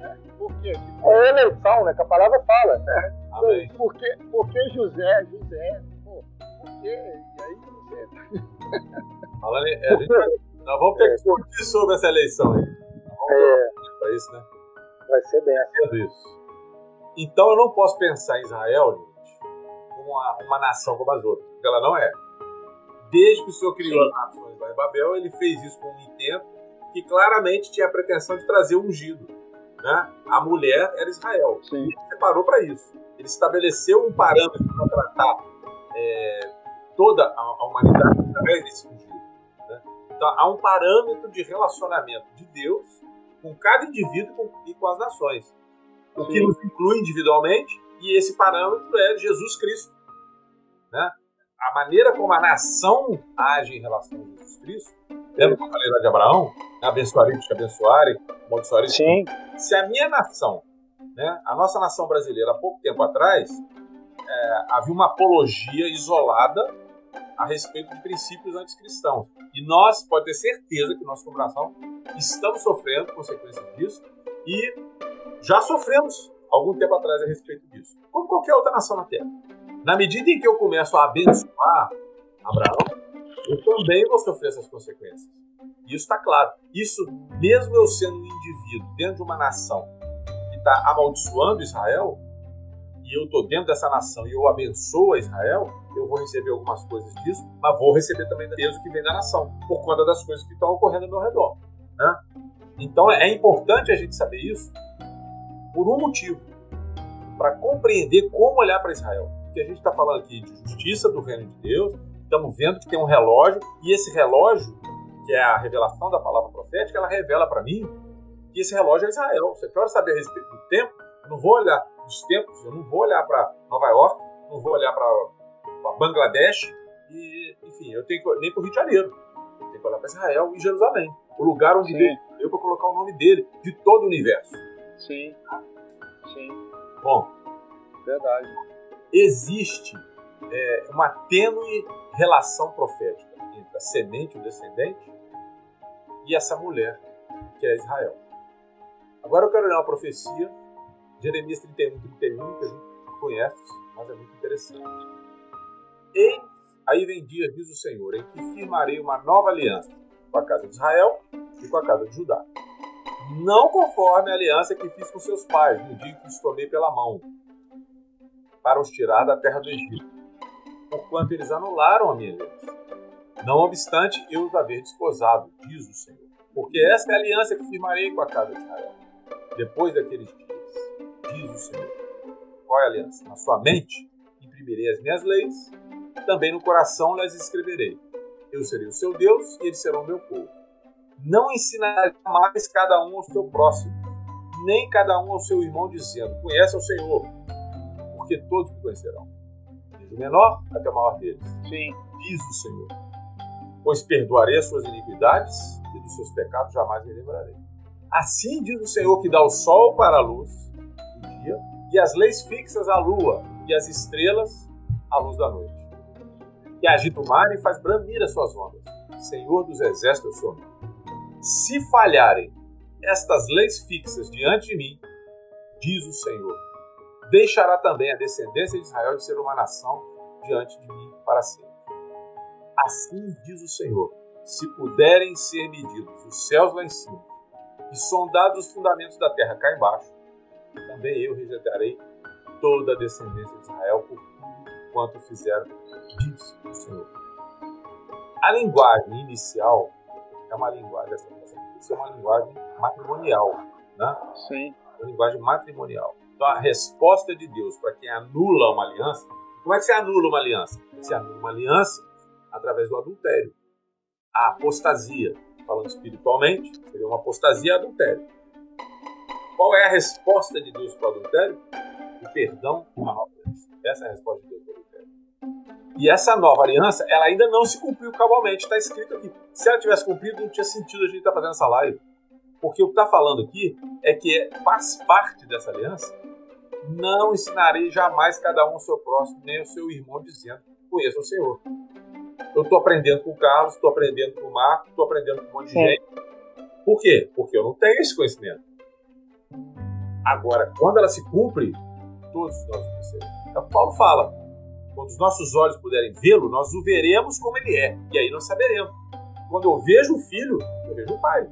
Né? Por quê? É eleição, né? Que a palavra fala. Né? Amém. Por que, por que José, José? Quê? E aí. Falando, é, a gente vai, nós vamos ter que discutir sobre essa eleição aí. É. Para isso, né? Vai ser bem assim. Isso. Então eu não posso pensar em Israel, gente, como uma, uma nação como as outras, porque ela não é. Desde que o Senhor criou Sim. as nações lá em Babel, ele fez isso com um intento que claramente tinha a pretensão de trazer um ungido. Né? A mulher era Israel. Sim. Ele separou para isso. Ele estabeleceu um parâmetro para tratar é, toda a, humanidade através desse ungido. Então, há um parâmetro de relacionamento de Deus com cada indivíduo e com as nações. O Sim. que nos inclui individualmente, e esse parâmetro é Jesus Cristo. Né? A maneira como a nação age em relação a Jesus Cristo, lembra que eu falei lá de Abraão? Abençoarei, te abençoarem, amaldiçoarei. Sim. Se a minha nação, né, a nossa nação brasileira, há pouco tempo atrás, é, havia uma apologia isolada a respeito de princípios anticristãos. E nós, pode ter certeza que nós, como nação, estamos sofrendo consequências disso e já sofremos algum tempo atrás a respeito disso, como qualquer outra nação na Terra. Na medida em que eu começo a abençoar Abraão, eu também vou sofrer essas consequências. Isso está claro. Isso, mesmo eu sendo um indivíduo dentro de uma nação que está amaldiçoando Israel, e eu estou dentro dessa nação e eu abençoo Israel, eu vou receber algumas coisas disso, mas vou receber também o peso que vem da nação, por conta das coisas que estão ocorrendo ao meu redor. Né? Então é importante a gente saber isso por um motivo, para compreender como olhar para Israel. Porque a gente está falando aqui de justiça do reino de Deus, estamos vendo que tem um relógio, e esse relógio, que é a revelação da palavra profética, ela revela para mim que esse relógio é Israel. Você quer saber a respeito do tempo? Eu não vou olhar os tempos, eu não vou olhar para Nova York, não vou olhar para Bangladesh e, enfim, eu tenho que nem para o Rio de Janeiro. Eu tenho que olhar para Israel e Jerusalém, o lugar onde Deus deu para colocar o nome dele de todo o universo. Sim. Sim. Bom. Verdade. Existe é, uma tênue relação profética entre a semente, o descendente, e essa mulher, que é Israel. Agora eu quero ler uma profecia Jeremias 31, 31, que a gente conhece, mas é muito interessante. Eis, aí vem dia, diz o Senhor, em que firmarei uma nova aliança com a casa de Israel e com a casa de Judá. Não conforme a aliança que fiz com seus pais, no dia que os tomei pela mão, para os tirar da terra do Egito, porquanto eles anularam a minha aliança. Não obstante eu os haver desposado, diz o Senhor. Porque esta é a aliança que firmarei com a casa de Israel, depois daqueles dias diz o Senhor. Qual é a aliança? Na sua mente imprimirei as minhas leis, também no coração lhes escreverei. Eu serei o seu Deus e eles serão o meu povo. Não ensinará mais cada um ao seu próximo, nem cada um ao seu irmão, dizendo: Conhece o Senhor, porque todos me conhecerão. Desde o menor até o maior deles. Sim. Diz o Senhor. Pois perdoarei as suas iniquidades e dos seus pecados jamais me lembrarei. Assim diz o Senhor que dá o sol para a luz dia, e as leis fixas a lua, e as estrelas a luz da noite. Que agita o mar e faz bramir as suas ondas. Senhor dos exércitos, eu sou. Se falharem estas leis fixas diante de mim, diz o Senhor, deixará também a descendência de Israel de ser uma nação diante de mim para sempre. Assim diz o Senhor: se puderem ser medidos os céus lá em cima e sondados os fundamentos da terra cá embaixo, também eu rejeitarei toda a descendência de Israel por quanto fizeram, diz o Senhor. A linguagem inicial é uma linguagem, essa é uma linguagem matrimonial, né? Sim. Uma linguagem matrimonial. Então a resposta de Deus para quem anula uma aliança, como é que você anula uma aliança? Você anula uma aliança através do adultério. A apostasia, falando espiritualmente, seria uma apostasia adultério. Qual é a resposta de Deus para o adultério? O perdão e uma nova Essa é a resposta de Deus para o adultério. E essa nova aliança, ela ainda não se cumpriu cabalmente. Está escrito aqui. Se ela tivesse cumprido, não tinha sentido a gente estar tá fazendo essa live. Porque o que está falando aqui é que faz parte dessa aliança. Não ensinarei jamais cada um o seu próximo, nem o seu irmão, dizendo: Conheça o Senhor. Eu estou aprendendo com o Carlos, estou aprendendo com o Marco, estou aprendendo com um monte de gente. Por quê? Porque eu não tenho esse conhecimento. Agora, quando ela se cumpre, todos nós conhecemos. O que Paulo fala. Quando os nossos olhos puderem vê-lo, nós o veremos como ele é. E aí nós saberemos. Quando eu vejo o filho, eu vejo o pai.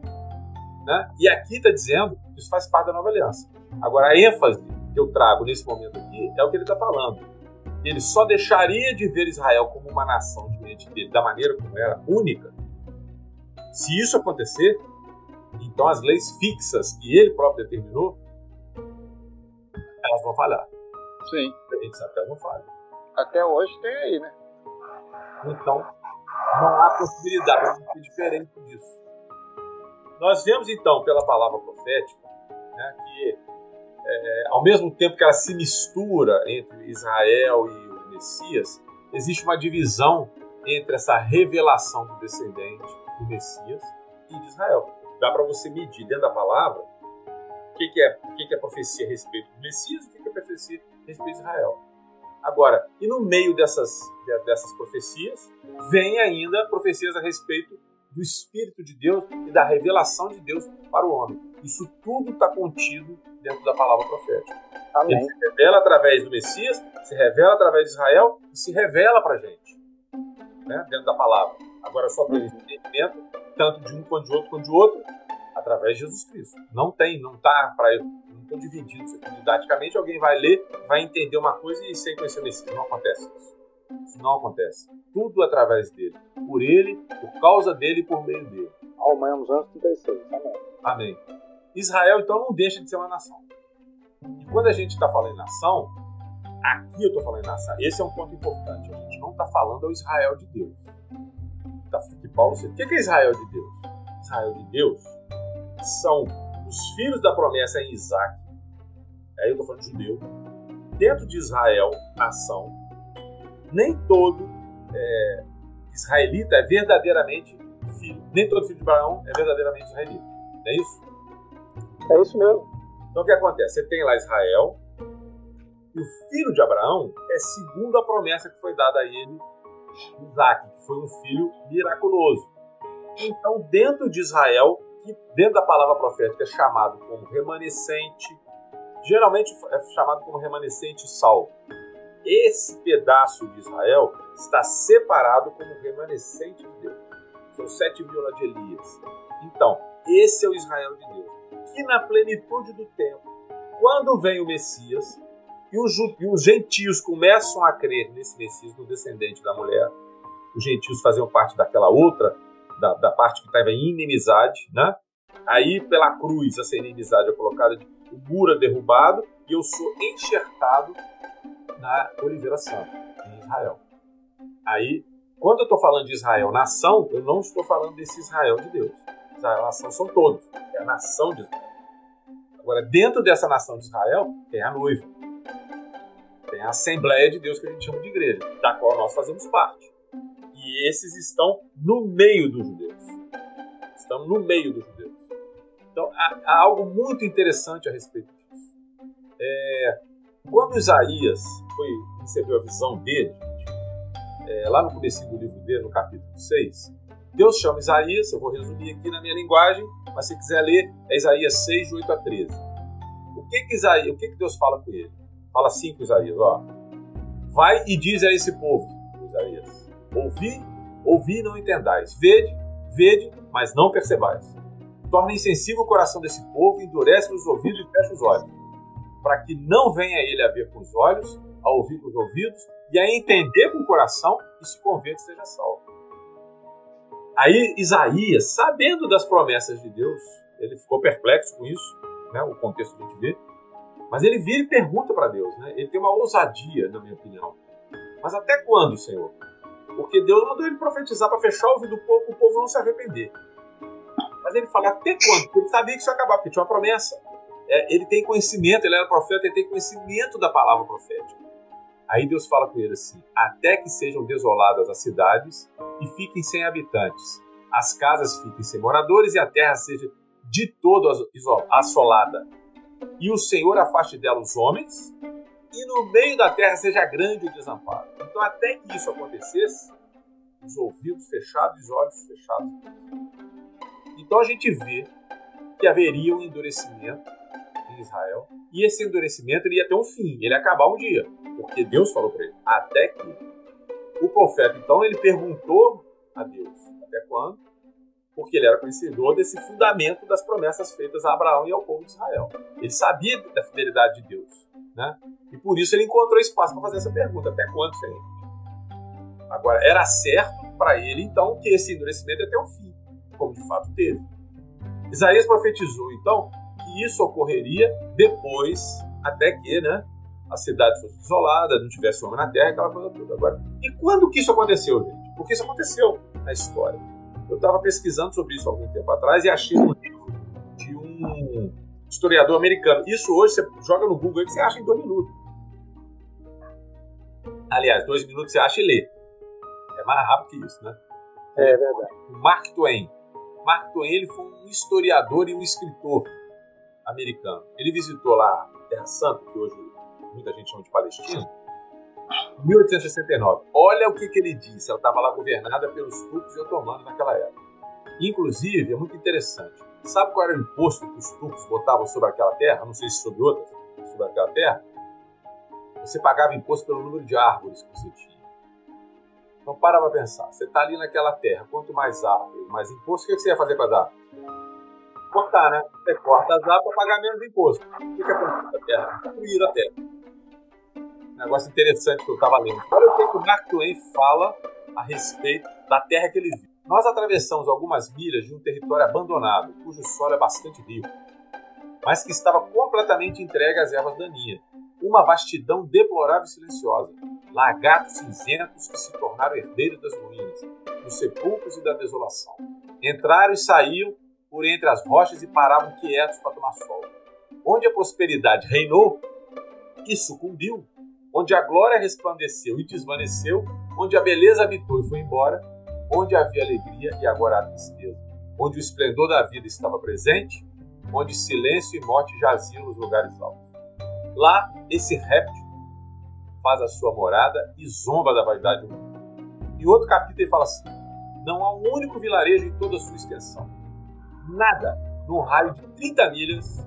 Né? E aqui está dizendo que isso faz parte da nova aliança. Agora, a ênfase que eu trago nesse momento aqui é o que ele está falando. Ele só deixaria de ver Israel como uma nação dele da maneira como era, única. Se isso acontecer, então as leis fixas que ele próprio determinou, elas vão falhar. Sim. A gente sabe que elas não falham. Até hoje tem aí, né? Então, não há possibilidade de ser diferente disso. Nós vemos então pela palavra profética né, que, é, ao mesmo tempo que ela se mistura entre Israel e o Messias, existe uma divisão entre essa revelação do descendente do Messias e de Israel. Dá para você medir dentro da palavra o que, que, é, o que, que é profecia a respeito do Messias e o que, que é profecia respeito de Israel. Agora, e no meio dessas, dessas profecias, vem ainda profecias a respeito do Espírito de Deus e da revelação de Deus para o homem. Isso tudo está contido dentro da palavra profética. Amém. Ele se revela através do Messias, se revela através de Israel e se revela para a gente, né, dentro da palavra. Agora só tem entendimento, tanto de um quanto de outro quanto de outro, através de Jesus Cristo. Não tem, não está para dividindo isso aqui didaticamente. Alguém vai ler, vai entender uma coisa e sem conhecer o Messias. Não acontece isso. Isso não acontece. Tudo através dele. Por ele, por causa dele e por meio dele. Romanos 11, 36. Amém. Amém. Israel, então, não deixa de ser uma nação. E quando a gente está falando em nação, aqui eu estou falando em nação. Esse é um ponto importante. A gente não está falando ao Israel de Deus. Tá, que Paulo O que é Israel de Deus? Israel de Deus são os filhos da promessa em Isaac. Aí eu estou falando de judeu. Dentro de Israel, nação, nem todo é, israelita é verdadeiramente filho. Nem todo filho de Abraão é verdadeiramente israelita. Não é isso? É isso mesmo. Então o que acontece? Você tem lá Israel, e o filho de Abraão é segundo a promessa que foi dada a ele, Isaac, que foi um filho miraculoso. Então, dentro de Israel, que dentro da palavra profética é chamado como remanescente, geralmente é chamado como remanescente salvo. Esse pedaço de Israel está separado como remanescente de Deus. São sete mil lá de Elias. Então, esse é o Israel de Deus. Que na plenitude do tempo, quando vem o Messias, e os, e os gentios começam a crer nesse Messias, no descendente da mulher, os gentios faziam parte daquela outra, da, da parte que estava em inimizade, né? Aí, pela cruz, essa inimizade é colocada, o muro é derrubado, e eu sou enxertado na Oliveira Santa, em Israel. Aí, quando eu estou falando de Israel nação, eu não estou falando desse Israel de Deus. Israel nação são todos, é a nação de Israel. Agora, dentro dessa nação de Israel, tem a noiva. Tem a Assembleia de Deus que a gente chama de igreja, da qual nós fazemos parte. E esses estão no meio dos judeus. Estão no meio dos judeus. Então, há, há algo muito interessante a respeito disso. É, quando Isaías foi, recebeu a visão dele, é, lá no começo do livro dele, no capítulo 6, Deus chama Isaías, eu vou resumir aqui na minha linguagem, mas se quiser ler, é Isaías 6, de 8 a 13. O que que, Isaías, o que que Deus fala com ele? Fala assim com Isaías, ó. Vai e diz a esse povo, Isaías, ouvi, ouvi e não entendais, vede, vede, mas não percebais. Torna insensível o coração desse povo, endurece os ouvidos e fecha os olhos, para que não venha ele a ver com os olhos, a ouvir com os ouvidos e a entender com o coração e se converter seja salvo. Aí Isaías, sabendo das promessas de Deus, ele ficou perplexo com isso, né, o contexto que a gente vê, mas ele vira e pergunta para Deus, né? Ele tem uma ousadia, na minha opinião. Mas até quando, Senhor? Porque Deus mandou ele profetizar para fechar o ouvido do povo, o povo não se arrepender. Mas ele fala até quando? Porque ele sabia que isso ia acabar, porque tinha uma promessa. É, ele tem conhecimento, ele era profeta, ele tem conhecimento da palavra profética. Aí Deus fala com ele assim: até que sejam desoladas as cidades e fiquem sem habitantes, as casas fiquem sem moradores e a terra seja de todo assolada. E o Senhor afaste dela os homens, e no meio da terra seja grande o desamparo. Então, até que isso acontecesse, os ouvidos fechados os olhos fechados. Então, a gente vê que haveria um endurecimento em Israel, e esse endurecimento ia ter um fim, ele ia acabar um dia, porque Deus falou para ele, até que. O profeta, então, ele perguntou a Deus, até quando? Porque ele era conhecedor desse fundamento das promessas feitas a Abraão e ao povo de Israel. Ele sabia da fidelidade de Deus, né? E por isso ele encontrou espaço para fazer essa pergunta, até quando, Senhor? Agora, era certo para ele, então, que esse endurecimento ter um fim, como de fato teve. Isaías profetizou, então, que isso ocorreria depois, até que né, a cidade fosse isolada, não tivesse homem na terra, aquela coisa toda. Agora, e quando que isso aconteceu, gente? Porque isso aconteceu na história. Eu estava pesquisando sobre isso algum tempo atrás e achei um livro de um historiador americano. Isso hoje você joga no Google e você acha em dois minutos. Aliás, dois minutos você acha e lê. É mais rápido que isso, né? É verdade. Mark Twain. Mark Twain ele foi um historiador e um escritor americano. Ele visitou lá a Terra Santa, que hoje muita gente chama de Palestina, em 1869. Olha o que, que ele disse. Ela estava lá governada pelos turcos e otomanos naquela época. Inclusive, é muito interessante. Sabe qual era o imposto que os turcos botavam sobre aquela terra? Não sei se sobre outras, sobre aquela terra. Você pagava imposto pelo número de árvores que você tinha. Então, para para pensar. Você está ali naquela terra. Quanto mais árvores, mais imposto, o que você ia fazer com as árvores? cortar, né? Você corta as árvores para pagar menos imposto. O que, aconteceu com a terra? Destruir a terra. Um negócio interessante que eu estava lendo. Olha o que o Mark Twain fala a respeito da terra que ele viu. Nós atravessamos algumas milhas de um território abandonado, cujo solo é bastante rico, mas que estava completamente entregue às ervas daninhas. Uma vastidão deplorável e silenciosa. Lagartos cinzentos que se tornaram herdeiros das ruínas, dos sepulcros e da desolação. Entraram e saíam por entre as rochas e paravam quietos para tomar sol. Onde a prosperidade reinou e sucumbiu, onde a glória resplandeceu e desvaneceu, onde a beleza habitou e foi embora, onde havia alegria e agora há tristeza, onde o esplendor da vida estava presente, onde silêncio e morte jaziam nos lugares altos. Lá, esse réptil faz a sua morada e zomba da vaidade humana. Em outro capítulo ele fala assim: não há um único vilarejo em toda a sua extensão nada num raio de 30 milhas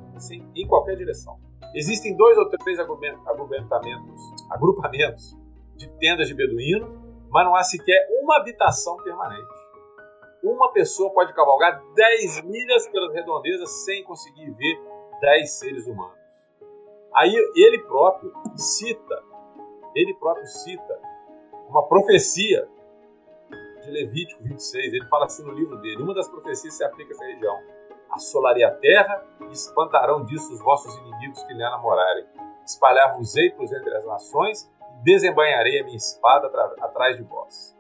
em qualquer direção. Existem dois ou três agrupamentos, agrupamentos de tendas de beduínos, mas não há sequer uma habitação permanente. Uma pessoa pode cavalgar 10 milhas pelas redondezas sem conseguir ver 10 seres humanos. Aí ele próprio cita, ele próprio cita uma profecia de Levítico 26, ele fala assim no livro dele: uma das profecias se aplica a essa região. Assolarei a terra e espantarão disso os vossos inimigos que nela morarem. Espalhar-vos-ei entre as nações desembanharei a minha espada atrás de vós.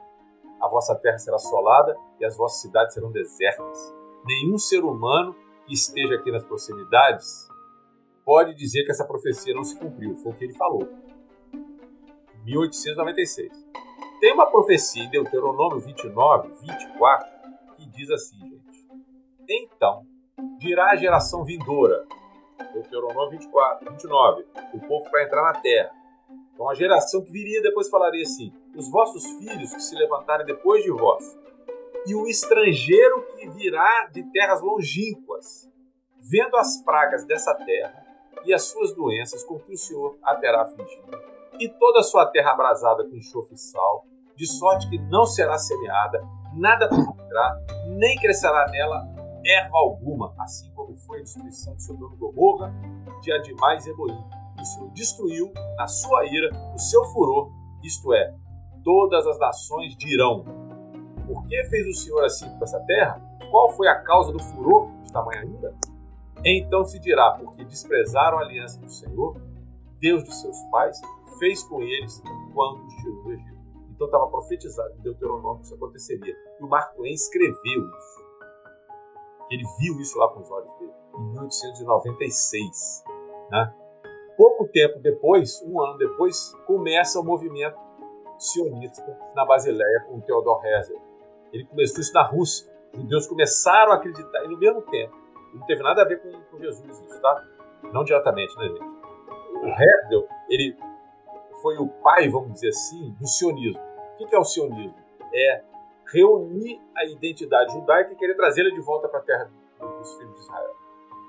A vossa terra será assolada e as vossas cidades serão desertas. Nenhum ser humano que esteja aqui nas proximidades pode dizer que essa profecia não se cumpriu. Foi o que ele falou. 1896. Tem uma profecia em Deuteronômio 29, 24, que diz assim, gente. Então, dirá a geração vindoura, Deuteronômio 24, 29, o povo para entrar na terra. Então a geração que viria depois falaria assim: os vossos filhos que se levantarem depois de vós, e o estrangeiro que virá de terras longínquas, vendo as pragas dessa terra e as suas doenças com que o Senhor a terá afligido, e toda a sua terra abrasada com enxofre e sal, de sorte que não será semeada, nada produzirá, nem crescerá nela erva alguma, assim como foi a destruição de Sodoma e Gomorra, de Adimais e que o Senhor destruiu na sua ira, o seu furor, isto é, todas as nações dirão: Por que fez o Senhor assim com essa terra? Qual foi a causa do furor de tamanha ira? Então se dirá, porque desprezaram a aliança do Senhor, Deus de seus pais, fez com eles quando os tirou do Egito. Então estava profetizado em Deuteronômio que isso aconteceria. E o Mark Twain escreveu isso. Ele viu isso lá com os olhos dele, em 1896. Né? Pouco tempo depois, um ano depois, começa o movimento sionista na Basileia com Theodor Herzl. Ele começou isso na Rússia. Os judeus começaram a acreditar, e no mesmo tempo, não teve nada a ver com, com Jesus isso, tá? Não diretamente, né, gente? O Herzl, ele foi o pai, vamos dizer assim, do sionismo. O que é o sionismo? É reunir a identidade judaica e querer trazê-la de volta para a terra dos filhos de Israel.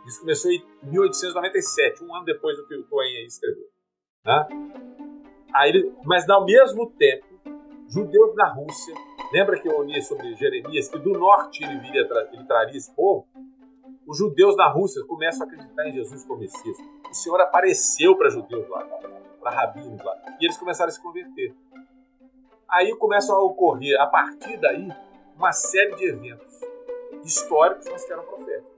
Isso começou em 1897, um ano depois do que o Twain escreveu. Né? Aí mas ao mesmo tempo, judeus na Rússia, lembra que eu li sobre Jeremias, que do norte ele, viria, ele traria esse povo? Os judeus na Rússia começam a acreditar em Jesus como Messias. O Senhor apareceu para judeus lá, para rabinos lá, e eles começaram a se converter. Aí começam a ocorrer, a partir daí, uma série de eventos históricos, mas que eram proféticos.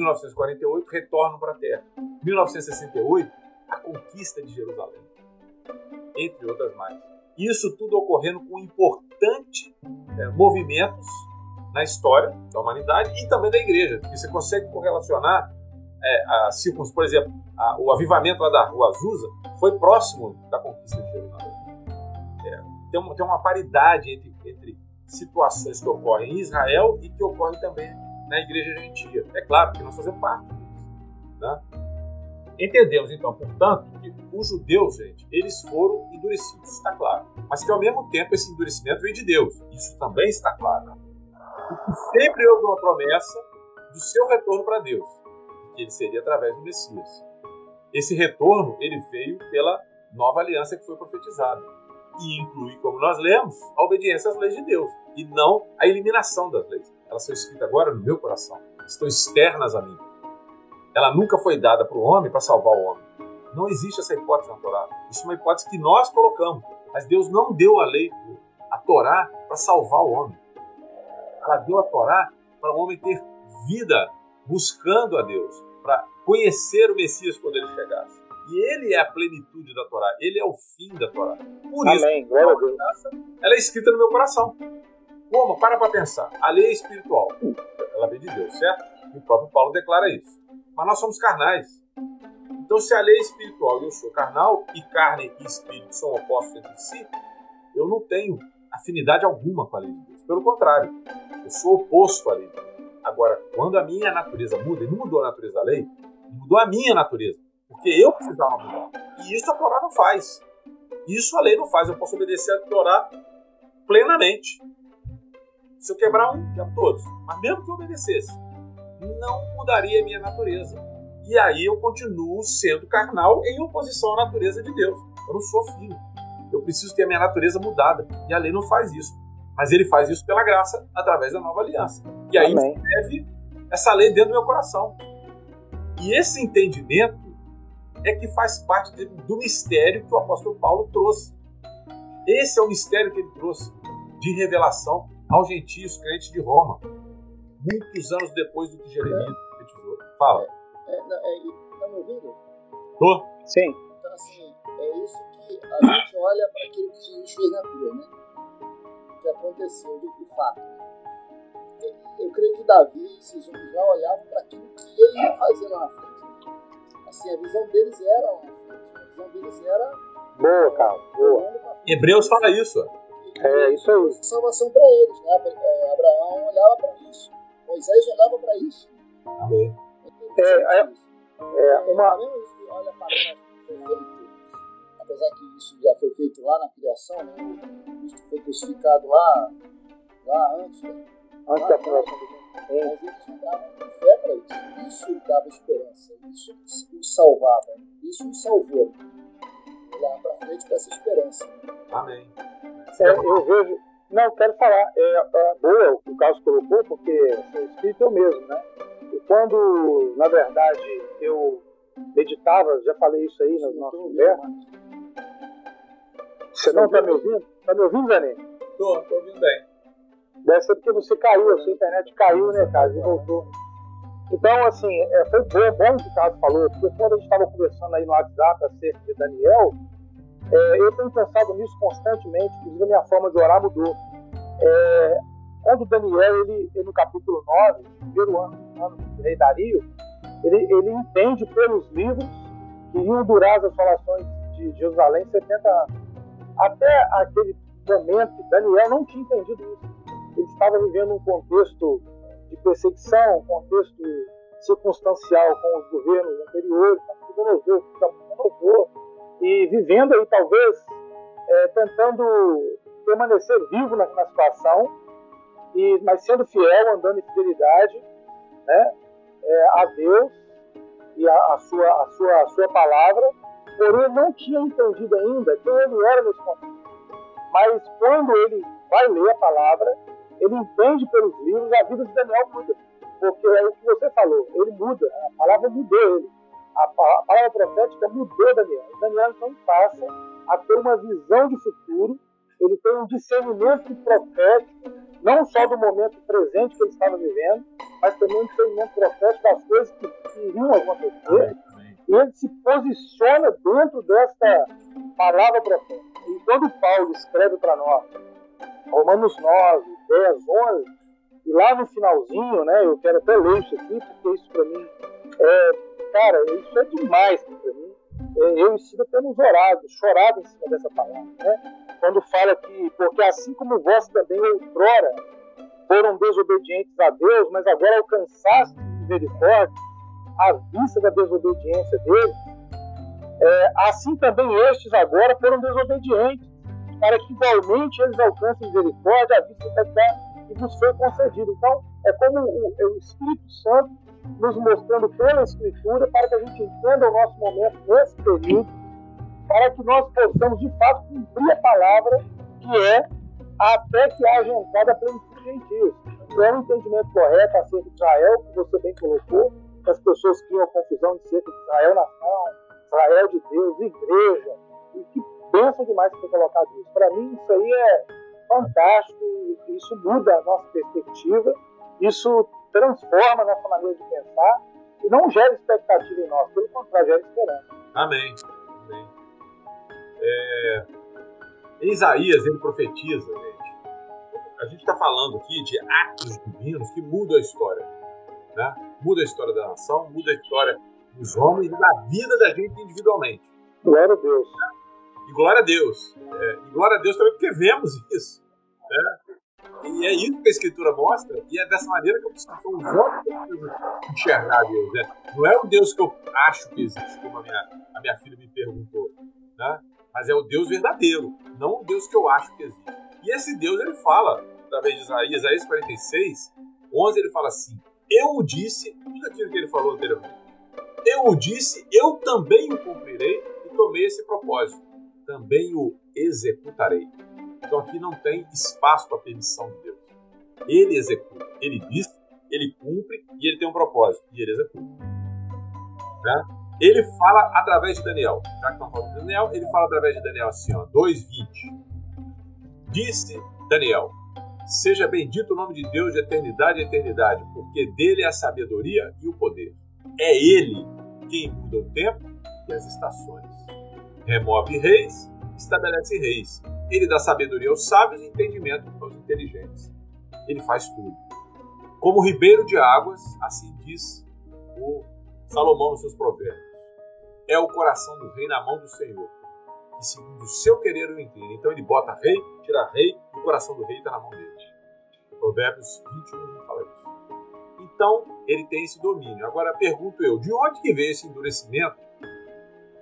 1948, retornam para a Terra. 1968, a conquista de Jerusalém. Entre outras mais. Isso tudo ocorrendo com importantes é, movimentos na história da humanidade e também da igreja, porque você consegue correlacionar é, a circunstâncias, por exemplo, a, o avivamento lá da Rua Azusa foi próximo da conquista de Jerusalém tem uma, tem uma paridade entre, entre situações que ocorrem em Israel e que ocorrem também na igreja gentia. É claro que nós fazemos parte disso. Né? Entendemos, então, portanto, que os judeus, gente, eles foram endurecidos, está claro. Mas que, ao mesmo tempo, esse endurecimento veio de Deus. Isso também está claro. E que sempre houve uma promessa do seu retorno para Deus, que ele seria através do Messias. Esse retorno, ele veio pela nova aliança que foi profetizada e inclui, como nós lemos, a obediência às leis de Deus e não a eliminação das leis. Elas são escritas agora no meu coração, estão externas a mim. Ela nunca foi dada para o homem para salvar o homem. Não existe essa hipótese na Torá. Isso é uma hipótese que nós colocamos. Mas Deus não deu a lei, a Torá, para salvar o homem. Ela deu a Torá para o homem ter vida buscando a Deus, para conhecer o Messias quando ele chegasse. E ele é a plenitude da Torá, ele é o fim da Torá. Por Amém. isso, a Deus. ela é escrita no meu coração. Como? Para para pensar. A lei é espiritual. Ela vem de Deus, certo? O próprio Paulo declara isso. Mas nós somos carnais. Então, se a lei é espiritual e eu sou carnal, e carne e espírito são opostos entre si, eu não tenho afinidade alguma com a lei de Deus. Pelo contrário, eu sou oposto à lei. Agora, quando a minha natureza muda, e não mudou a natureza da lei, mudou a minha natureza. Porque eu precisava mudar. E isso a Torá não faz. Isso a lei não faz. Eu posso obedecer a Torá plenamente. Se eu quebrar um, quebro todos. Mas mesmo que eu obedecesse, não mudaria a minha natureza. E aí eu continuo sendo carnal em oposição à natureza de Deus. Eu não sou filho. Eu preciso ter a minha natureza mudada. E a lei não faz isso. Mas ele faz isso pela graça, através da nova aliança. E aí escreve essa lei dentro do meu coração. E esse entendimento é que faz parte de, do mistério que o apóstolo Paulo trouxe. Esse é o mistério que ele trouxe de revelação aos gentios crentes de Roma, muitos anos depois do que Jeremias profetizou. Fala. É, é, é, tá me ouvindo? Tô. Sim. Então, assim, é isso que a gente olha para aquilo que Jesus fez na cruz, né? O que aconteceu, do fato. Eu creio que Davi e esses homens lá olhavam para aquilo que ele ia fazer lá na frente. Assim, a visão deles era a visão deles era. Boa, cara, boa. Hebreus fala isso. É, isso aí. Salvação para eles, né? É, Abraão olhava para isso, Moisés olhava para isso. Amém. É, é, É, uma... olha para foi feito, apesar que isso já foi feito lá na criação, né? Cristo foi crucificado lá, lá antes, né? Antes da fundação do mundo. Mas eles com fé para isso. Isso dava esperança, isso os salvava, isso os salvou. Olhar para frente com essa esperança. Amém. É, eu vejo. Não, quero falar. É, é boa o que o Carlos colocou, porque o espírito é o mesmo, né? E quando, na verdade, eu meditava, já falei isso aí nas nossas conversas. Você não está me ouvindo? Está me ouvindo, Zanin? Estou, estou ouvindo bem. Deve ser porque você caiu, a sua internet caiu, né, cara? E voltou. Então, assim, é, foi bom, bom o que o Carlos falou, porque quando a gente estava conversando aí no WhatsApp acerca de Daniel, é, eu tenho pensado nisso constantemente, inclusive a minha forma de orar mudou. É, quando Daniel, ele, ele, no capítulo 9, primeiro ano, ano do rei Dario, ele, ele entende pelos livros que iam durar as assolações de Jerusalém 70 anos. Até aquele momento, Daniel não tinha entendido isso. Estava vivendo um contexto de perseguição, um contexto circunstancial com os governos anteriores, com o e vivendo aí talvez é, tentando permanecer vivo na, na situação, e, mas sendo fiel, andando em fidelidade né, é, a Deus e a, a, sua, a, sua, a sua palavra, porém não tinha entendido ainda quem ele era nesse contexto. Mas quando ele vai ler a palavra, ele entende pelos livros, a vida de Daniel muda. Porque é o que você falou, ele muda, a palavra mudou ele. A, palavra profética mudou Daniel. Daniel então passa a ter uma visão de futuro, ele tem um discernimento profético, não só do momento presente que ele estava vivendo, mas também um discernimento profético das coisas que, iriam acontecer. E ele se posiciona dentro dessa palavra profética. E quando Paulo escreve para nós, Romanos 9, 10, 11, e lá no finalzinho, né, eu quero até ler isso aqui, porque isso para mim é, cara, isso é demais para mim. É, eu e Cida temos orado, chorado em cima dessa palavra, né? Quando fala que, porque assim como vós também outrora foram desobedientes a Deus, mas agora alcançaste misericórdia à vista da desobediência deles, é, assim também estes agora foram desobedientes, para que igualmente eles alcancem misericórdia à vista que vos foi concedido. Então, é como o, o Espírito Santo nos mostrando pela Escritura para que a gente entenda o nosso momento nesse período, para que nós possamos de fato cumprir a palavra que é até que haja entrada plenitude gentios. Então, é um entendimento correto acerca de Israel, que você bem colocou, que as pessoas criam confusão em cerca de Israel nação, Israel de Deus, igreja, e que pensa demais ter colocado isso. Para mim, isso aí é fantástico, isso muda a nossa perspectiva, isso transforma a nossa maneira de pensar e não gera expectativa em nós, pelo contrário, gera esperança. Amém. Amém. É... Em Isaías, ele profetiza, gente. A gente está falando aqui de atos divinos que mudam a história. Né? Muda a história da nação, muda a história dos homens e da vida da gente individualmente. Glória a Deus. E glória a Deus. É, e glória a Deus também porque vemos isso. Né? E é isso que a escritura mostra, e é dessa maneira que eu preciso enxergar Deus. Né? Não é o Deus que eu acho que existe, como a minha, a minha filha me perguntou, né? mas é o Deus verdadeiro, não o Deus que eu acho que existe. E esse Deus, ele fala, através de Isaías, Isaías 46, 11, ele fala assim: Eu o disse, tudo aquilo que ele falou anteriormente. Eu o disse, eu também o cumprirei e tomei esse propósito. Também o executarei. Então aqui não tem espaço para permissão de Deus. Ele executa. Ele diz, ele cumpre e ele tem um propósito. E ele executa. Né? Ele fala através de Daniel. Já que estão falando de Daniel, ele fala através de Daniel assim, ó, 2.20. Disse Daniel, seja bendito o nome de Deus de eternidade e eternidade, porque dele é a sabedoria e o poder. É ele quem muda o tempo e as estações. Remove reis, estabelece reis ele dá sabedoria aos sábios e entendimento aos inteligentes. Ele faz tudo. Como ribeiro de águas, assim diz o Salomão nos seus provérbios. É o coração do rei na mão do Senhor, e segundo o seu querer o inclina. Então ele bota rei, tira rei, e o coração do rei está na mão dele. Provérbios 21 fala isso. Então, ele tem esse domínio. Agora, pergunto eu, de onde que veio esse endurecimento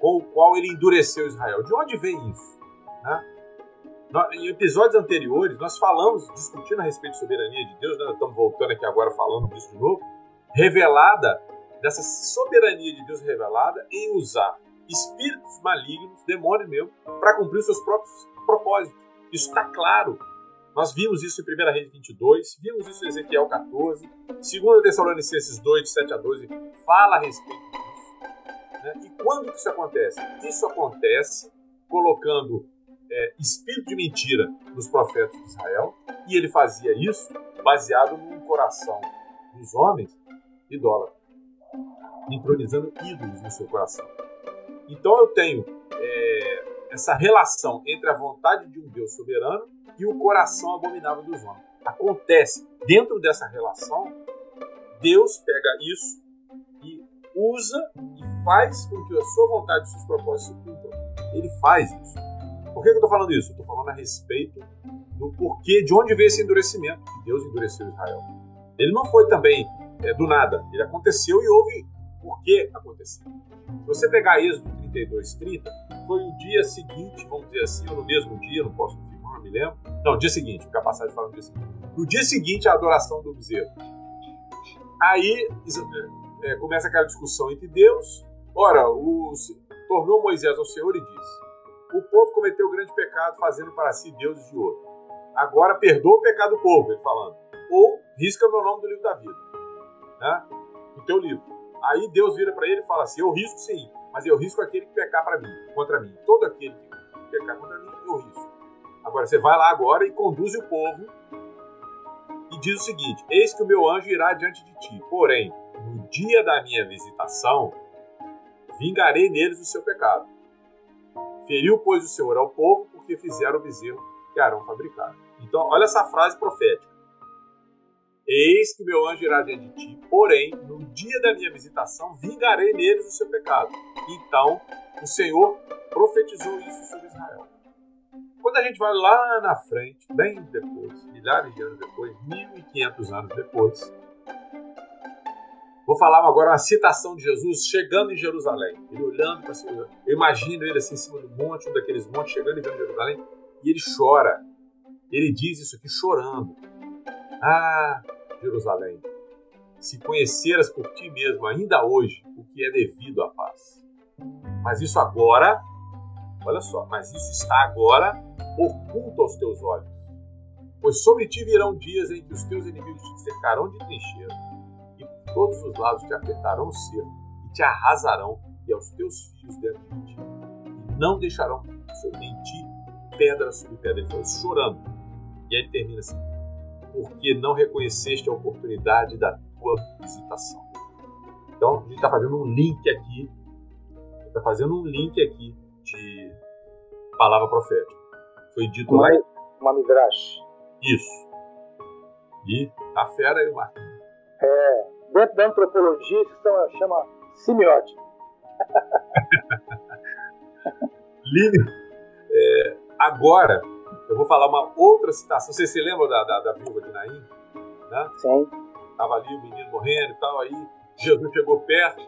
com o qual ele endureceu Israel? De onde vem isso? Né? Em episódios anteriores, nós falamos, discutindo a respeito de soberania de Deus, né? estamos voltando aqui agora falando disso de novo, revelada, dessa soberania de Deus revelada em usar espíritos malignos, demônios mesmo, para cumprir os seus próprios propósitos. Isso está claro. Nós vimos isso em 1 Reis 22, vimos isso em Ezequiel 14, 2 Tessalonicenses 2, de 7 a 12, fala a respeito. Né? E quando que isso acontece? Isso acontece colocando é, espírito de mentira nos profetas de Israel, e ele fazia isso baseado num coração dos homens idólatras, entronizando ídolos no seu coração. Então eu tenho é, essa relação entre a vontade de um Deus soberano e o coração abominável dos homens. Acontece dentro dessa relação, Deus pega isso e usa e faz com que a sua vontade e seus propósitos se cumpram. Ele faz isso. Por que eu estou falando isso? Eu estou falando a respeito do porquê, de onde veio esse endurecimento que Deus endureceu Israel. Ele não foi também é, do nada. Ele aconteceu e houve por que aconteceu. Se você pegar Êxodo 32, 30, foi o dia seguinte, vamos dizer assim, ou no mesmo dia, não posso confirmar, não me lembro. Não, dia seguinte, porque a passagem fala no dia seguinte. No dia seguinte, a adoração do bezerro. Aí é, começa aquela discussão entre Deus. Ora, o, tornou Moisés ao Senhor e disse: o povo cometeu grande pecado fazendo para si deuses de ouro. Agora perdoa o pecado do povo, ele falando. Ou risca meu nome do livro da vida. Né? Do teu livro. Aí Deus vira para ele e fala assim: Eu risco sim, mas eu risco aquele que pecar para mim, contra mim. Todo aquele que pecar contra mim, eu risco. Agora você vai lá agora e conduz o povo e diz o seguinte: Eis que o meu anjo irá diante de ti. Porém, no dia da minha visitação, vingarei neles o seu pecado Feriu, pois, o Senhor ao povo, porque fizeram o bezerro que Arão fabricar. Então, olha essa frase profética. Eis que meu anjo irá diante de ti, porém, no dia da minha visitação, vingarei neles o seu pecado. Então, o Senhor profetizou isso sobre Israel. Quando a gente vai lá na frente, bem depois, milhares de anos depois, 1500 anos depois, Vou falar agora uma citação de Jesus chegando em Jerusalém. Ele olhando para cima. Eu imagino ele assim em cima do monte, um daqueles montes, chegando em Jerusalém, e ele chora. Ele diz isso aqui chorando. Ah, Jerusalém, se conheceras por ti mesmo ainda hoje o que é devido à paz. Mas isso agora, olha só, mas isso está agora oculto aos teus olhos. Pois sobre ti virão dias em que os teus inimigos te cercarão de trincheiras todos os lados te apertarão o cerco e te arrasarão e aos teus filhos dentro de ti. E não deixarão em ti pedra sobre pedra. Ele falou chorando. E aí ele termina assim: porque não reconheceste a oportunidade da tua visitação. Então, a gente está fazendo um link aqui, está fazendo um link aqui de palavra profética. Foi dito uma, lá. Uma midrash. Isso. E tá fera aí o Marquinhos. É, dentro da antropologia isso chama, semiótica. Lívia, é, agora eu vou falar uma outra citação. Você se lembra da, da, da viúva de Naim? Né? Sim. Tava ali o menino morrendo e tal, aí Jesus chegou perto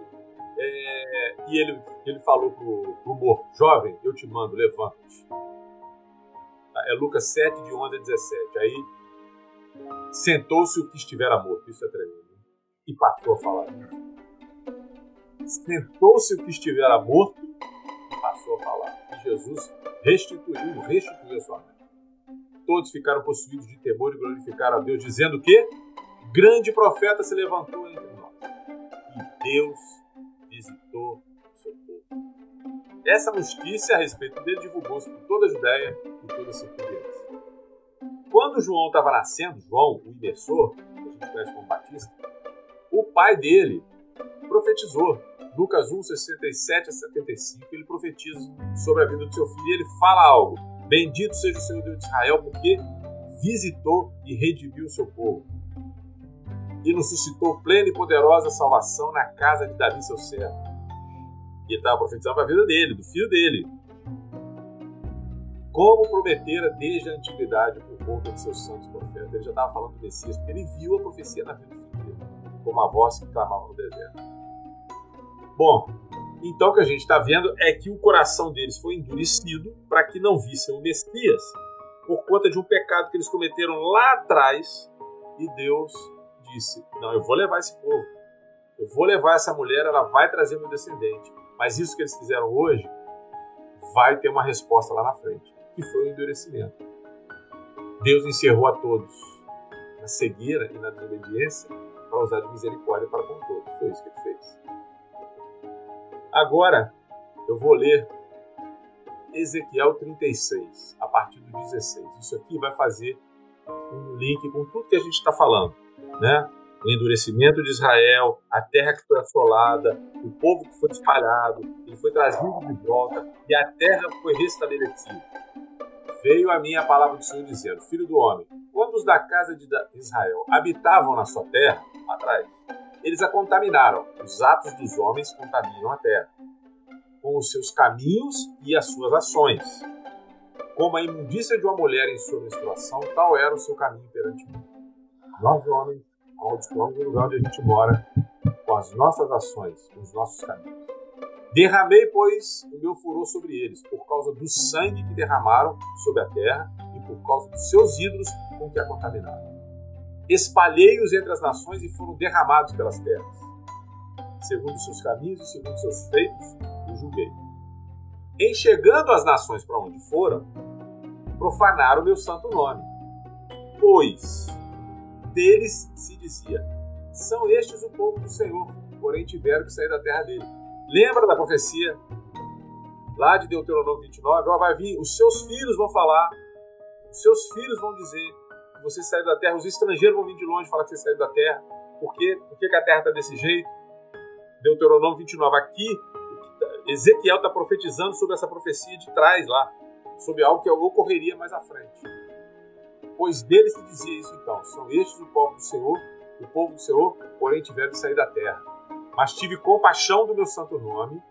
é, e ele, ele falou pro, pro morto, jovem, eu te mando, levanta-te. Tá, é Lucas 7, de 11 a 17. Aí sentou-se o que estivera morto. Isso é tremendo e passou a falar. Sentou-se o que estivera morto e passou a falar. E Jesus restituiu, restituiu a sua mãe. Todos ficaram possuídos de temor e glorificaram a Deus, dizendo que grande profeta se levantou entre nós. E Deus visitou o seu povo. Essa notícia a respeito dele divulgou-se por toda a Judéia e toda a circunvizinhança. Quando João estava nascendo, João, o imersor, que a gente conhece como Batista, o pai dele profetizou. Lucas 1, 67 a 75, ele profetiza sobre a vida do seu filho e ele fala algo. Bendito seja o Senhor Deus de Israel, porque visitou e redimiu o seu povo. E nos suscitou plena e poderosa salvação na casa de Davi, seu servo. E ele estava profetizando para a vida dele, do filho dele. Como prometera desde a antiguidade por conta de seus santos profetas. Ele já estava falando do Messias, porque ele viu a profecia na vida. Como a voz que clamava no deserto. Bom, então o que a gente está vendo é que o coração deles foi endurecido para que não vissem o Messias por conta de um pecado que eles cometeram lá atrás e Deus disse: Não, eu vou levar esse povo, eu vou levar essa mulher, ela vai trazer meu descendente. Mas isso que eles fizeram hoje vai ter uma resposta lá na frente, que foi o endurecimento. Deus encerrou a todos na cegueira e na desobediência usar de misericórdia para com todos. Foi isso que ele fez. Agora, eu vou ler Ezequiel 36, a partir do 16. Isso aqui vai fazer um link com tudo que a gente está falando, né? O endurecimento de Israel, a terra que foi assolada, o povo que foi espalhado, ele foi trazido de volta e a terra foi restabelecida. Veio a mim a palavra do Senhor dizendo: Filho do homem, da casa de Israel habitavam na sua terra, atrás, eles a contaminaram. Os atos dos homens contaminam a terra, com os seus caminhos e as suas ações. Como a imundícia de uma mulher em sua menstruação, tal era o seu caminho perante mim. Nós, homens, amaldiçoamos o lugar onde a gente mora, com as nossas ações, com os nossos caminhos. Derramei, pois, o meu furor sobre eles, por causa do sangue que derramaram sobre a terra e por causa dos seus ídolos com que a contaminaram espalhei-os entre as nações e foram derramados pelas terras. Segundo seus caminhos e segundo seus feitos, os julguei. Em chegando as nações para onde foram, profanaram o meu santo nome. Pois deles se dizia: são estes o povo do Senhor, porém tiveram que sair da terra dele. Lembra da profecia lá de Deuteronômio 29? Ó, vai vir, os seus filhos vão falar, os seus filhos vão dizer: você saiu da terra, os estrangeiros vão vir de longe falar que você saiu da terra. Por quê? Por que, que a terra está desse jeito? Deuteronômio 29. Aqui, Ezequiel está profetizando sobre essa profecia de trás lá, sobre algo que ocorreria mais à frente. Pois deles se dizia isso então: são estes o povo do Senhor, o povo do Senhor, porém tiveram de sair da terra. Mas tive compaixão do meu santo nome,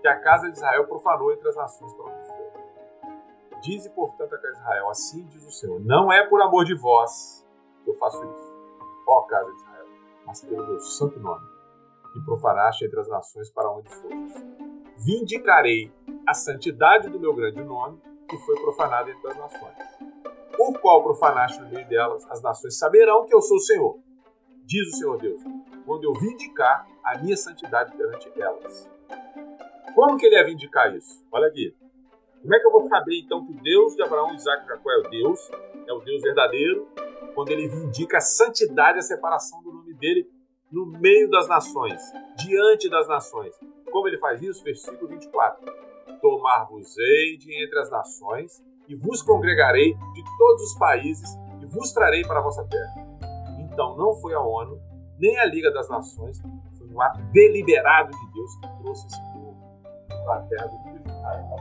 que a casa de Israel profanou entre as nações para onde foi. Dize, portanto, a casa de Israel: Assim diz o Senhor: Não é por amor de vós que eu faço isso, ó casa de Israel, mas pelo meu santo nome, que profanaste entre as nações para onde fores. Vindicarei a santidade do meu grande nome, que foi profanado entre as nações. O qual profanaste no meio delas, as nações saberão que eu sou o Senhor. Diz o Senhor Deus, quando eu vindicar a minha santidade perante elas. Como que ele ia vindicar isso? Olha aqui. Como é que eu vou saber então que o Deus de Abraão, Isaac e Jacó é o Deus, é o Deus verdadeiro, quando ele vindica a santidade a separação do nome dele no meio das nações, diante das nações? Como ele faz isso? Versículo 24: Tomar-vos-ei de entre as nações e vos congregarei de todos os países e vos trarei para a vossa terra. Então não foi a ONU, nem a Liga das Nações, foi um ato deliberado de Deus que trouxe esse povo para a terra do Israel.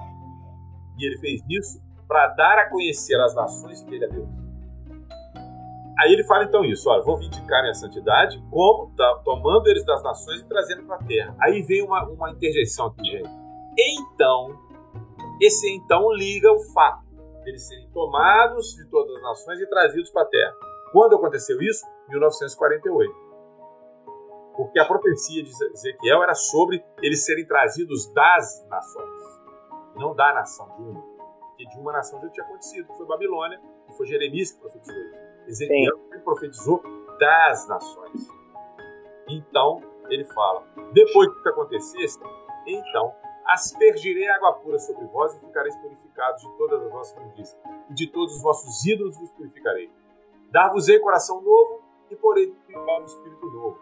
E ele fez isso para dar a conhecer às nações que ele é Deus. Aí ele fala então isso, olha, vou vindicar minha santidade, como? Tá, tomando eles das nações e trazendo para a terra. Aí vem uma, uma interjeição aqui, gente. Então, esse então liga o fato deles serem tomados de todas as nações e trazidos para a terra. Quando aconteceu isso? 1948. Porque a profecia de Ezequiel era sobre eles serem trazidos das nações não da nação, de uma. Porque de uma nação já tinha acontecido, que foi Babilônia, e foi Jeremias que profetizou isso. Ezequiel profetizou das nações. Então, ele fala: depois que acontecesse, então aspergirei água pura sobre vós e ficareis purificados de todas as vossas imundícias, e de todos os vossos ídolos vos purificarei. Dar-vos-ei coração novo e porei em vós um espírito novo.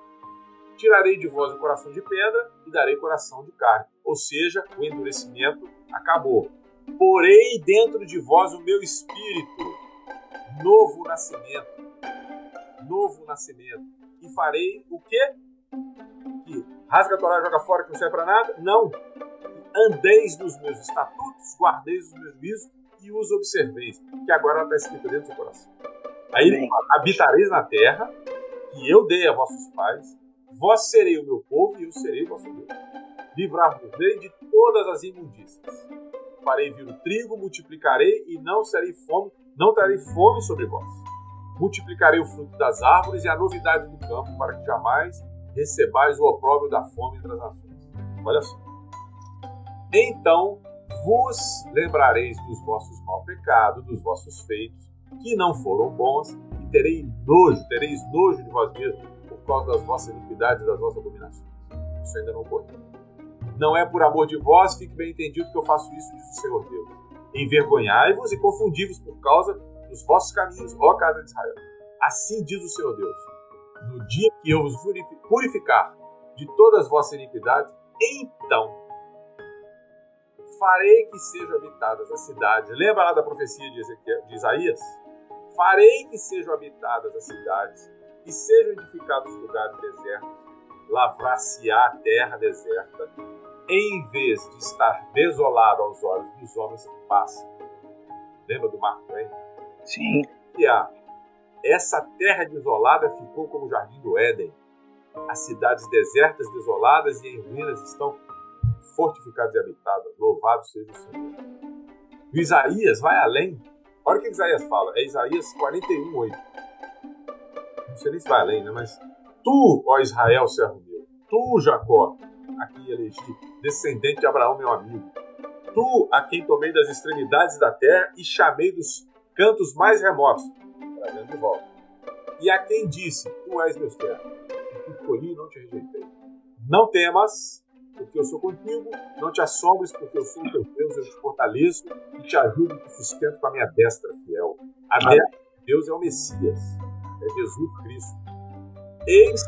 Tirarei de vós o coração de pedra e darei coração de carne, ou seja, o endurecimento acabou. Porei dentro de vós o meu espírito, novo nascimento. Novo nascimento. E farei o quê? Que rasga a Torá e joga fora que não serve para nada? Não. Andeis nos meus estatutos, guardeis os meus juízos e os observeis. Que agora está escrito dentro do seu coração. Aí ele fala, habitareis na terra que eu dei a vossos pais, vós serei o meu povo e eu serei o vosso Deus livrar-vos-ei de todas as imundícias. Farei vir o trigo, multiplicarei e não serei fome, não trarei fome sobre vós. Multiplicarei o fruto das árvores e a novidade do campo, para que jamais recebais o opróbrio da fome entre as nações. Olha só. Então vos lembrareis dos vossos mal pecados, dos vossos feitos, que não foram bons, e tereis nojo, tereis nojo de vós mesmos, por causa das vossas iniquidades e das vossas abominações. Isso ainda não ocorreu. Não é por amor de vós, fique bem entendido que eu faço isso, diz o Senhor Deus. Envergonhai-vos e confundi-vos por causa dos vossos caminhos, ó casa de Israel. Assim diz o Senhor Deus: No dia que eu vos purificar de todas as vossas iniquidades, então farei que sejam habitadas as cidades. Lembra lá da profecia de, Isaías? Farei que sejam habitadas as cidades e sejam edificados lugares desertos. Lavrar-se-á a terra deserta, em vez de estar desolado aos olhos dos homens que passam. Lembra do Marco Twain? Sim. E a, essa terra desolada ficou como o jardim do Éden. As cidades desertas, desoladas e em ruínas estão fortificadas e habitadas. Louvado seja o Senhor. Isaías vai além. Olha o que Isaías fala. É Isaías 41, 8. Não sei nem se vai além, né? Mas tu, ó Israel, servo meu, tu, Jacó, a quem elegi, descendente de Abraão, meu amigo, tu, a quem tomei das extremidades da terra e chamei dos cantos mais remotos, trazendo de volta. E a quem disse, tu és meu servo, e escolhi e não te rejeitei. Não temas, porque eu sou contigo, não te assombres, porque eu sou o teu Deus, eu te fortaleço e te ajudo e te sustento com a minha destra fiel. A destra de Deus é o Messias, é Jesus Cristo. Eis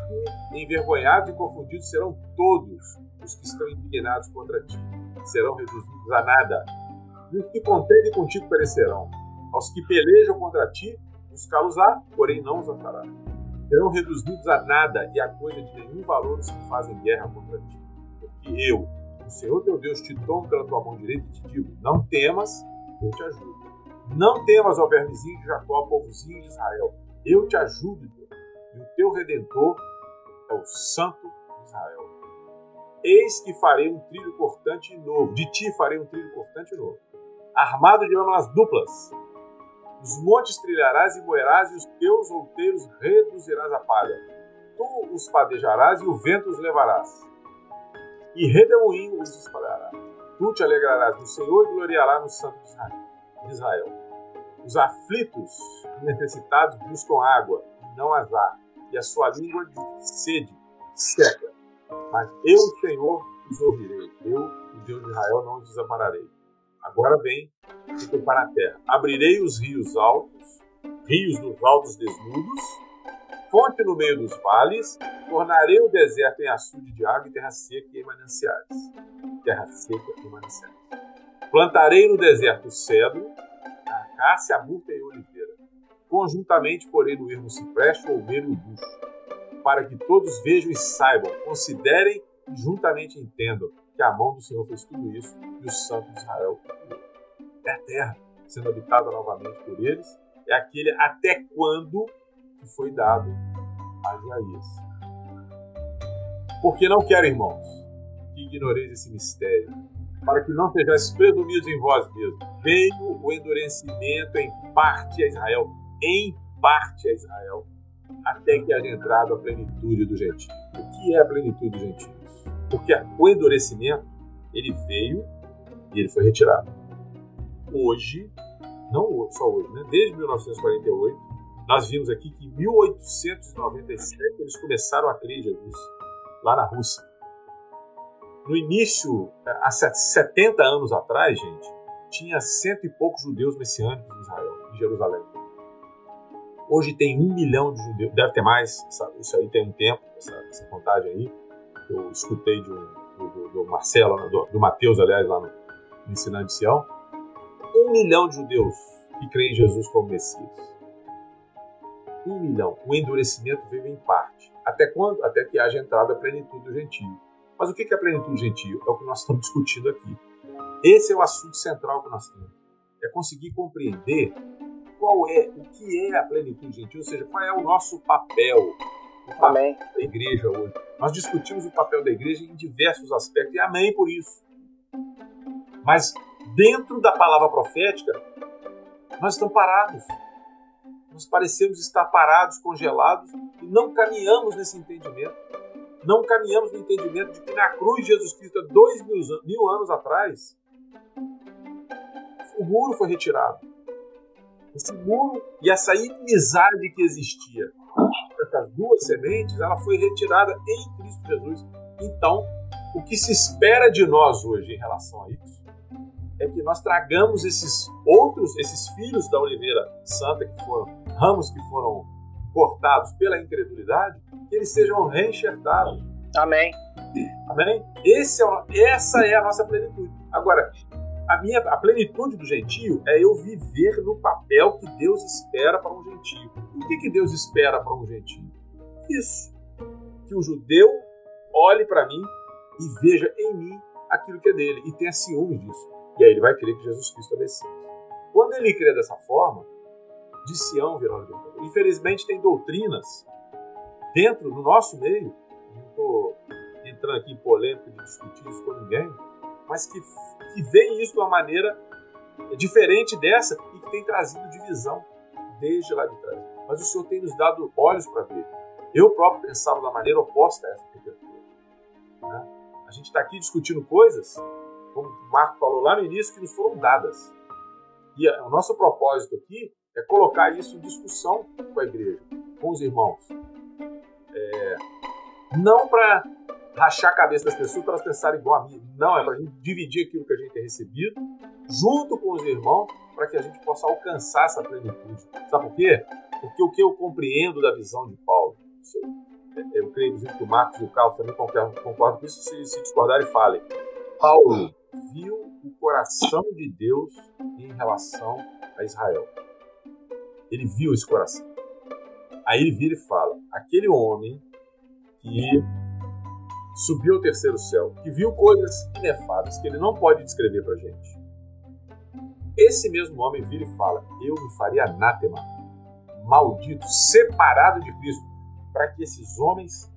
que envergonhados e confundidos serão todos os que estão indignados contra ti, serão reduzidos a nada. E os que contendem contigo perecerão. Aos que pelejam contra ti, buscá-los-á, porém não os achará. Serão reduzidos a nada e a coisa de nenhum valor os que fazem guerra contra ti que eu, o Senhor teu Deus, te tomo pela tua mão direita e te digo: não temas, eu te ajudo. Não temas, ó vermezinho de Jacó, povozinho de Israel, eu te ajudo. E o teu redentor é o Santo Israel. Eis que farei um trilho cortante novo, de ti farei um trilho cortante novo, armado de lâminas duplas. Os montes trilharás e moerás, e os teus outeiros reduzirás a palha. Tu os padejarás e o vento os levarás e redemoinho os espalhará. Tu te alegrarás no Senhor e gloriarás no Santo de Israel. Os aflitos e necessitados buscam água, e não as há, e a sua língua de sede seca. Mas eu, Senhor, os ouvirei. Eu, o Deus de Israel, não os desampararei. Agora vem, fiquem para a terra. Abrirei os rios altos, rios nos altos desnudos, fonte no meio dos vales, tornarei o deserto em açude de água e terra seca e mananciais. Terra seca e mananciais. Plantarei no deserto o cedro, a acácia, a murta e a oliveira. Conjuntamente porei no ermo cipreste, o olmeiro e o bucho, para que todos vejam e saibam, considerem e juntamente entendam que a mão do Senhor fez tudo isso e o Santo de Israel É a terra sendo habitada novamente por eles, é aquele até quando que foi dado a Isaías. Porque não quero, irmãos, que ignoreis esse mistério, para que não sejais presumidos em vós mesmos. Veio o endurecimento em parte a Israel, em parte a Israel, até que haja entrado a plenitude do gentio. O que é a plenitude dos gentios? Porque o endurecimento, ele veio e ele foi retirado. Hoje, não só hoje, né? desde 1948, nós vimos aqui que em 1897 eles começaram a crer em Jesus, lá na Rússia. No início, há 70 anos atrás, gente, tinha cento e poucos judeus messiânicos em Israel, em Jerusalém. Hoje tem um milhão de judeus, deve ter mais, isso aí tem um tempo, essa, essa contagem aí, que eu escutei de um, do, do, Marcelo, do, do Mateus, aliás, lá no, no Ensinando de Sião. Um milhão de judeus que creem em Jesus como Messias um milhão. O endurecimento veio em parte. Até quando? Até que haja entrada a plenitude do gentio. Mas o que é a plenitude gentio? É o que nós estamos discutindo aqui. Esse é o assunto central que nós temos. É conseguir compreender qual é, o que é a plenitude gentil, ou seja, qual é o nosso papel, o papel amém. da igreja hoje. Nós discutimos o papel da igreja em diversos aspectos, e amém por isso. Mas dentro da palavra profética, nós estamos parados nós parecemos estar parados, congelados e não caminhamos nesse entendimento. não caminhamos no entendimento de que na cruz de Jesus Cristo, há dois mil, mil anos atrás, o muro foi retirado. Esse muro e essa inimizade que existia essas duas sementes, ela foi retirada em Cristo Jesus. Então, o que se espera de nós hoje em relação a isso é que nós tragamos esses outros, esses filhos da oliveira santa que foram ramos que foram cortados pela incredulidade, que eles sejam reenxertados. Amém. Amém? Esse é, essa é a nossa plenitude. Agora, a minha a plenitude do gentio é eu viver no papel que Deus espera para um gentio. O que, que Deus espera para um gentio? Isso. Que o judeu olhe para mim e veja em mim aquilo que é dele e tenha ciúme disso. E aí ele vai crer que Jesus Cristo é Messias. Quando ele crê dessa forma, de Sião o libertador. Infelizmente tem doutrinas dentro do nosso meio, não estou entrando aqui em polêmica de discutir isso com ninguém, mas que, que veem isso de uma maneira diferente dessa e que tem trazido divisão desde lá de trás. Mas o Senhor tem nos dado olhos para ver. Eu próprio pensava da maneira oposta a essa perspectiva. Né? A gente está aqui discutindo coisas, como o Marco falou lá no início, que nos foram dadas. E o nosso propósito aqui é colocar isso em discussão com a igreja, com os irmãos. É, não para rachar a cabeça das pessoas para elas pensarem igual a mim. Não, é para a gente dividir aquilo que a gente tem recebido junto com os irmãos para que a gente possa alcançar essa plenitude. Sabe por quê? Porque o que eu compreendo da visão de Paulo, eu creio que o Marcos e o Carlos também concordam com isso, se, se discordarem, falem. Paulo viu o coração de Deus em relação a Israel. Ele viu esse coração. Aí ele vira e fala: aquele homem que subiu ao terceiro céu, que viu coisas inefáveis que ele não pode descrever para gente. Esse mesmo homem vira e fala: Eu me faria anátema, maldito, separado de Cristo, para que esses homens,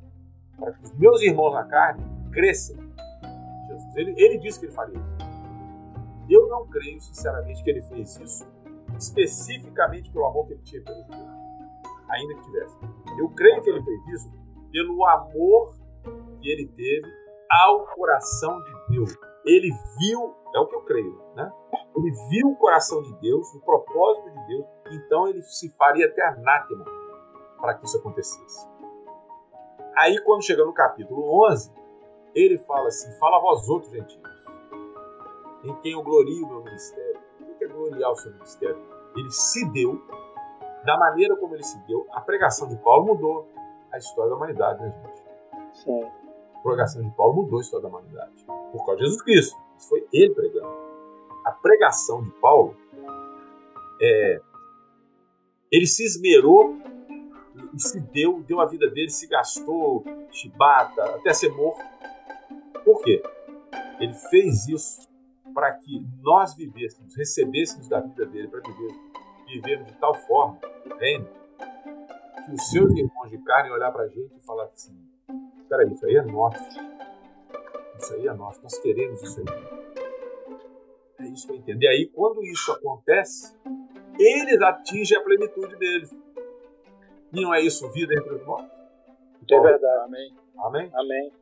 para que os meus irmãos na carne cresçam. Jesus. Ele, ele disse que ele faria isso. Eu não creio, sinceramente, que ele fez isso especificamente pelo amor que ele tinha pelo ainda que tivesse. Eu creio que ele fez isso pelo amor que ele teve ao coração de Deus. Ele viu, é o que eu creio, né? Ele viu o coração de Deus, o propósito de Deus, então ele se faria até anátema para que isso acontecesse. Aí, quando chega no capítulo 11, ele fala assim: Fala a vós outros gentios, em quem eu glorio o meu ministério. O que é gloriar o seu ministério? Ele se deu, da maneira como ele se deu, a pregação de Paulo mudou a história da humanidade, né, gente? Sim pregação de Paulo mudou a história da humanidade. Por causa de Jesus Cristo. Isso foi ele pregando. A pregação de Paulo, é, ele se esmerou se deu, deu a vida dele, se gastou, chibata, até ser morto. Por quê? Ele fez isso para que nós vivêssemos, recebêssemos da vida dele, para viver, vivermos de tal forma o reino, que os seus irmãos de carne olhar para a gente e falar assim: peraí, isso aí é nosso. Isso aí é nosso, nós queremos isso aí. É isso que eu entendo. E aí, quando isso acontece, eles atingem a plenitude deles. E não é isso vida entre os mortos? É verdade. Amém. Amém? Amém.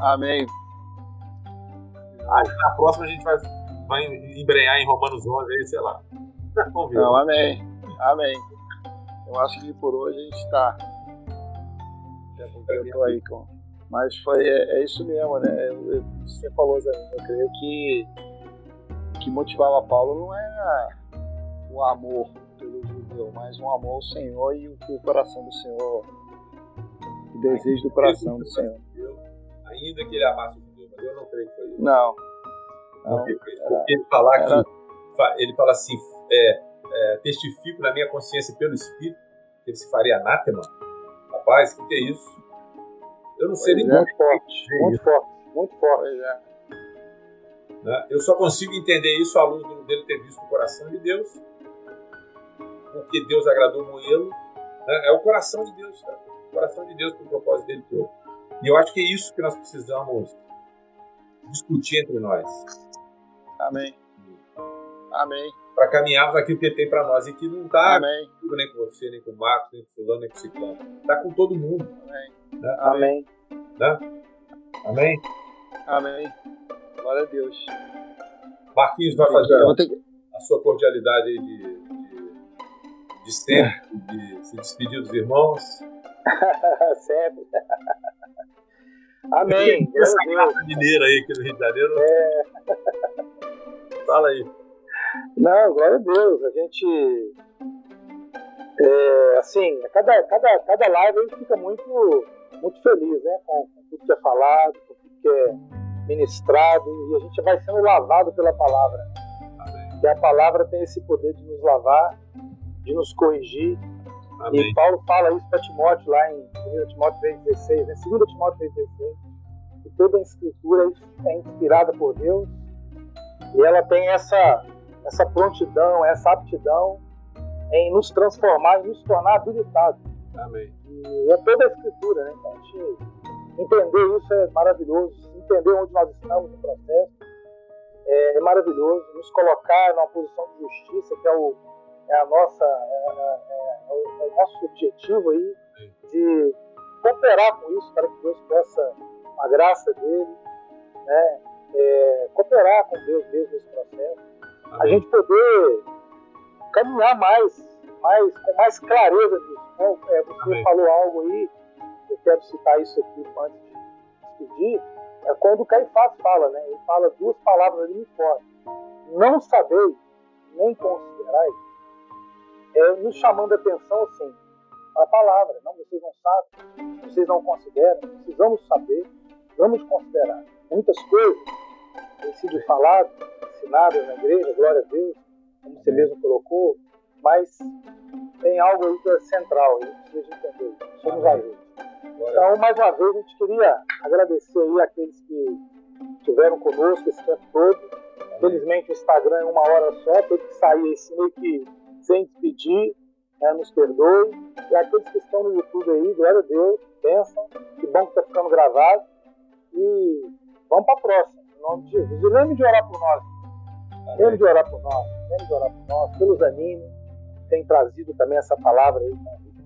Amém. Que na próxima a gente vai, vai embrenhar em Romanos 11, aí, sei lá. Não, amém. Amém. Eu acho que por hoje a gente está eu tô aí com. Mas foi, é, é isso mesmo, né? Eu, eu, você falou, Zé, eu creio que o que motivava Paulo não era o amor pelo judeu, mas um amor ao Senhor e o, o coração do Senhor, o desejo do coração do Senhor. Ainda que ele amasse o judeu, mas eu não creio que foi isso. Não. não era, ele falar era... que ele fala assim, é, é, testifico na minha consciência pelo Espírito que ele se faria anátema. Rapaz, o que é isso? Eu não sei nem muito é. forte, muito forte, muito forte. É. Né? Eu só consigo entender isso à luz dele ter visto o coração de Deus, porque Deus agradou Moelo. Né? É o coração de Deus, cara. o coração de Deus com o propósito dele todo. E eu acho que é isso que nós precisamos discutir entre nós. Amém. Amém. Para caminharmos aquilo que ele tem para nós e que não está nem com você, nem com o Marcos, nem com o fulano, nem com o ciclano. Está com todo mundo. Amém. Né? Amém. Né? Amém? Amém. Glória a Deus. Marquinhos vai fazer a sua cordialidade aí de, de, de sempre, de se despedir dos irmãos. sempre. Amém. Essa graça mineira aí aqui no Rio de Janeiro. É. Fala aí. Não, glória a Deus. A gente. É, assim, cada, cada, cada live a gente fica muito, muito feliz né, com, com tudo que é falado, com tudo que é ministrado, e a gente vai sendo lavado pela palavra. Amém. E a palavra tem esse poder de nos lavar, de nos corrigir. Amém. E Paulo fala isso para Timóteo lá em 1 Timóteo 3,16, né? 2 Timóteo 3,16, que toda a escritura é inspirada por Deus e ela tem essa, essa prontidão, essa aptidão em nos transformar e nos tornar habilitados. Amém. E é toda a escritura, né? Então, a gente entender isso é maravilhoso, entender onde nós estamos no processo é, é maravilhoso, nos colocar numa posição de justiça, que é, o, é a nossa, é, é, é o, é o, nosso objetivo aí, de cooperar com isso, para que Deus possa, com a graça dele, né, cooperar com Deus mesmo nesse processo, Amém. a gente poder caminhar mais, mais com mais clareza nisso. Né? É, você Amém. falou algo aí, eu quero citar isso aqui antes de despedir, é quando o Caifás fala, né? Ele fala duas palavras ali muito fortes. Não saber nem considerar é nos chamando a atenção assim, a palavra. Não, vocês não sabem, vocês não consideram, precisamos saber, vamos considerar. Muitas coisas têm sido faladas, ensinadas na igreja, glória a Deus, como você mesmo colocou, mas tem algo aí que é central, a gente precisa entender. Somos ajuda. Então, mais uma vez, a gente queria agradecer aí aqueles que estiveram conosco esse tempo todo. Infelizmente, o Instagram é uma hora só, teve que sair esse meio que sem despedir, né, nos perdoe. E aqueles que estão no YouTube aí, glória a Deus, pensam, que bom que está ficando gravado. E vamos para a próxima, nome de Jesus. E lembre de orar por nós. Lembre de orar por nós, lembre de orar por nós, pelos anime, tem trazido também essa palavra aí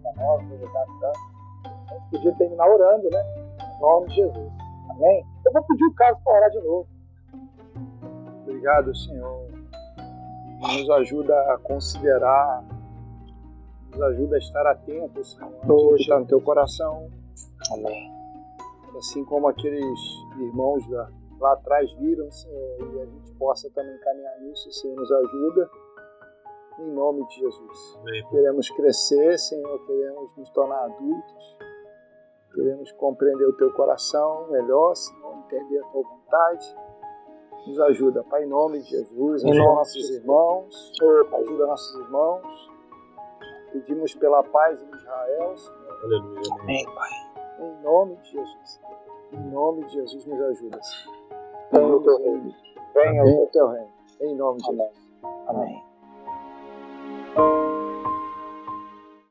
para nós, nos ajudar tanto. A gente podia terminar orando, né? Em nome de Jesus. Amém? Eu vou pedir o caso para orar de novo. Obrigado, Senhor. Nos ajuda a considerar, nos ajuda a estar atento, Senhor, que está no teu coração. Amém. Assim como aqueles irmãos lá, lá atrás viram, Senhor, e a gente possa também caminhar nisso, Senhor, nos ajuda em nome de Jesus. Amém. Queremos crescer, Senhor, queremos nos tornar adultos, queremos compreender o Teu coração melhor, Senhor, entender a Tua vontade. Nos ajuda, Pai, em nome de Jesus, ajuda nossos irmãos, ajuda nossos irmãos. Pedimos pela paz em Israel, Senhor. Aleluia. Amém, Pai. Em nome de Jesus. Em nome de Jesus, nos ajuda, Senhor. Venha o teu reino. Venha o teu reino. Em nome de Jesus. Amém.